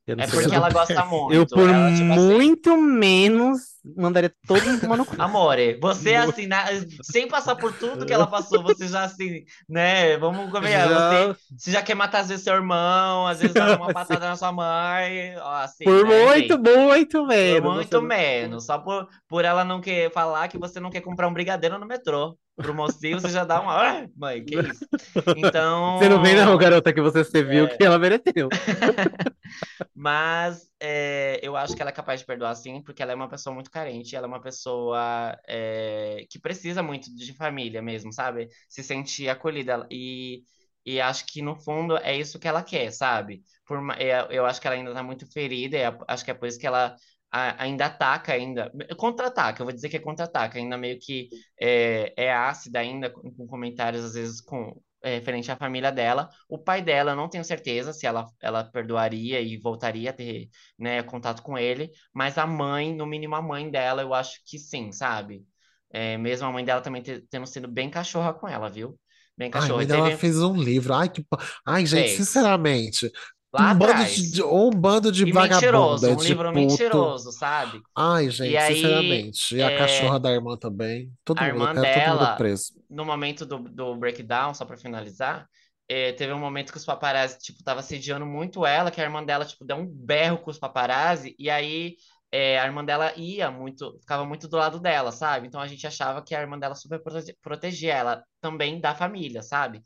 Eu não é porque se- ela gosta <laughs> muito. Eu, por ela, tipo assim, muito menos, mandaria todo mundo tomar no cu. Amore, você assim, na- sem passar por tudo que ela passou, você já assim, né? Vamos conversar. Já- Você, você já quer matar às vezes seu irmão, às vezes dar uma <laughs> patada na sua mãe, ó, assim, por né, muito, gente? muito Por menos. muito você não- menos. Só por, por ela não querer falar que você não quer comprar um brigadeiro no metrô. Pro mocinho, você já dá uma. Ah, mãe, que isso? <laughs> Então. Você não vem, não, garota, que você serviu, É. que ela mereceu. <laughs> Mas é, eu acho que ela é capaz de perdoar sim, porque ela é uma pessoa muito carente, ela é uma pessoa é, que precisa muito de família mesmo, sabe? Se sentir acolhida. E, e acho que no fundo é isso que ela quer, sabe? Por, ma- é, eu acho que ela ainda tá muito ferida, e é- acho que é por isso que ela a- ainda ataca ainda, contra-ataca, eu vou dizer que é contra-ataca, ainda meio que é, é ácida ainda, com, com comentários às vezes com referente à família dela. O pai dela, eu não tenho certeza se ela, ela perdoaria e voltaria a ter, né, contato com ele, mas a mãe, no mínimo a mãe dela, eu acho que sim, sabe? É, mesmo a mãe dela também te- tendo sido bem cachorra com ela, viu? Bem Ai, cachorra. mãe E dela teve, fez um livro. Ai, que. Ai, gente, fez, sinceramente, lá um bando atrás. de, de- um bando de E mentiroso, vagabunda, um de livro puto. mentiroso, sabe? Ai, E gente, aí, sinceramente. E a é, cachorra da irmã também. Todo a mundo, irmã quero todo mundo dela, preso. no momento do, do breakdown, só pra finalizar, eh, teve um momento que os paparazzi, tipo, tava assediando muito ela, que a irmã dela, tipo, deu um berro com os paparazzi, e aí eh, a irmã dela ia muito, ficava muito do lado dela, sabe? Então a gente achava que a irmã dela super prote- protegia ela também da família, sabe?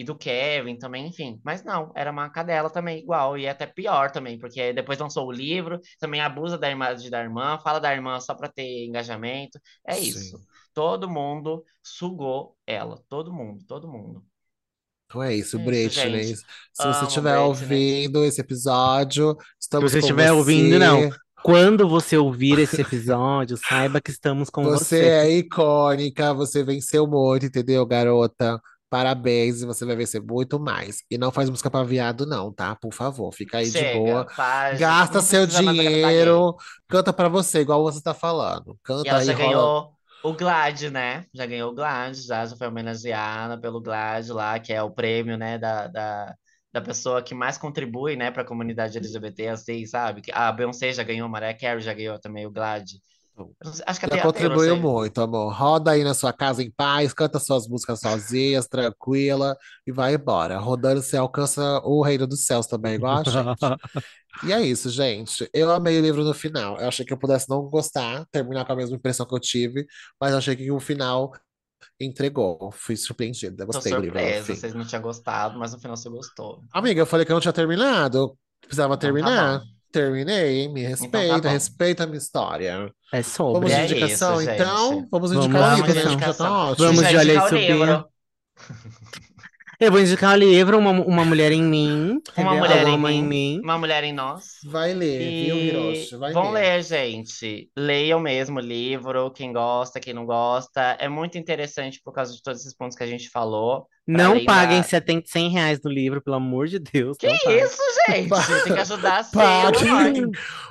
E do Kevin também, enfim. Mas não, era uma cadela também igual, e até pior também, porque depois lançou o livro, também abusa da irmã, da irmã, fala da irmã só pra ter engajamento. É isso. Sim. Todo mundo sugou ela. Todo mundo, todo mundo. Então é isso, É isso, Britney. gente. Se você Amo estiver Britney. ouvindo esse episódio, Se estamos você com estiver ouvindo, não. você. Quando você ouvir esse episódio, saiba que estamos com <laughs> Você você. é icônica, você venceu muito, entendeu, garota? Parabéns, e você vai vencer muito mais. E não faz música pra viado, não, tá? Por favor, fica aí de boa. Chega, faz. Gasta seu dinheiro, canta pra você, igual você tá falando. E Canta ela aí, já rola. ganhou o GLAD, né? Já ganhou o GLAD, já, já foi homenageada pelo GLAD lá, que é o prêmio, né, da, da, da pessoa que mais contribui, né, pra comunidade LGBT, assim, sabe? A Beyoncé já ganhou, a Mariah Carey já ganhou também o GLAD. Acho que Já até a Taylor contribuiu Swift. muito, amor. Roda aí na sua casa em paz, canta suas músicas sozinhas, tranquila, e vai embora. Rodando, você alcança o reino dos céus também, igual a gente. <laughs> E é isso, gente. Eu amei o livro no final. Eu achei que eu pudesse não gostar, terminar com a mesma impressão que eu tive, mas achei que o final entregou. Fui surpreendida. Tô Gostei do livro, surpresa, vocês não tinham gostado, mas no final você gostou. Amiga, eu falei que eu não tinha terminado. Precisava Então tá terminar. Terminei. Me Então tá respeita, respeita a minha história. É Vamos sobre. de É indicação, isso, então? gente. Vamos Vamos indicar o lá, livro, né? indicação. Já tá ótimo. Vamos Já de Olha indicar Isso o livro. Eu vou indicar o livro Uma, Uma Mulher em Mim. Uma mulher em Uma em mim, mim. uma mulher em nós. Vai ler, viu, E Hiroshi? Vai vão ler. ler, gente. Leiam mesmo o livro, quem gosta, quem não gosta. É muito interessante por causa de todos esses pontos que a gente falou. Não além paguem da. 70, 100 reais no livro, pelo amor de Deus. Que Não paguem. isso, gente? Tem que ajudar a <laughs> ser, Pague, mano.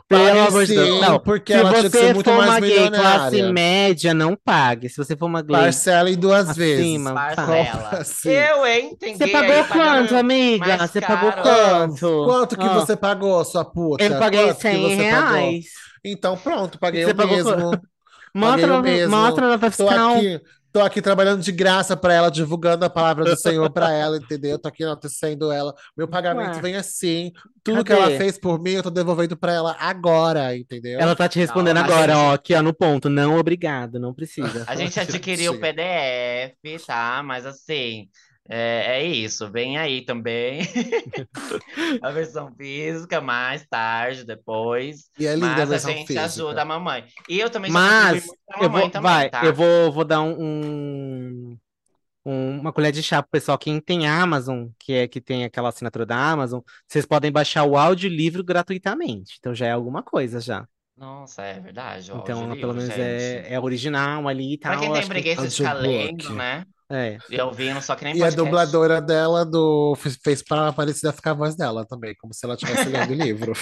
Pelo pague amor de Deus. Não, porque se ela tinha que ser você muito for mais uma gay classe média, não pague. Se você for uma gay Parcela em duas vezes. acima, pague. Parcela. <laughs> Assim. Eu, hein? Tem Você pagou aí quanto, amiga? Você pagou quanto? Quanto que Ah, você pagou, sua puta? Eu paguei Quanto que 100 você pagou? reais. Então, pronto, paguei Você o pagou mesmo. Paguei Mostra, o mesmo. mostra na nota Tô fiscal. aqui, tô aqui trabalhando de graça pra ela, divulgando a palavra do Senhor pra ela, entendeu? Tô aqui enaltecendo ela. Meu pagamento Ué, vem assim. Tudo que ela cadê? fez por mim, eu tô devolvendo pra ela agora, entendeu? Ela tá te respondendo Não, agora, gente- ó, aqui ó, no ponto. Não, obrigado, não precisa. A gente adquiriu o. PDF, tá? Mas assim, é, é isso. Vem aí também <laughs> a versão física mais tarde, depois. E é linda a Mas a versão gente física. ajuda a mamãe. E eu também Mas pra eu mamãe vou, também, vai, tá? eu vou, vou dar um, um- um- uma colher de chá pro pessoal. Quem tem Amazon, que é que tem aquela assinatura da Amazon, vocês podem baixar o audiolivro gratuitamente. Então já é alguma coisa já. Nossa, é verdade. o Então, pelo menos é, gente. é original ali e Pra tal. quem eu tem que- preguiça de ficar lendo, né? É. E ouvindo, só que nem E a podcast. dubladora dela do fez, fez pra parecida ficar a voz dela também, como se ela estivesse lendo o <laughs> livro.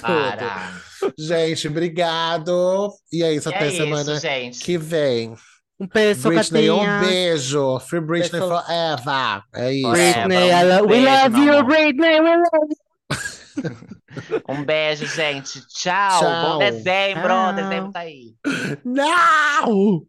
Para. Gente, obrigado. E é isso, E até é semana isso, gente. que vem. Um beijo, Britney, um Catinha. beijo. Free Britney Pessoal- forever. É isso. Britney, um I we beijo, love you. Britney, we love you. <laughs> <laughs> Um beijo, gente. Tchau. Tchau. Bom dezembro. Tchau. Dezembro tá aí. Não!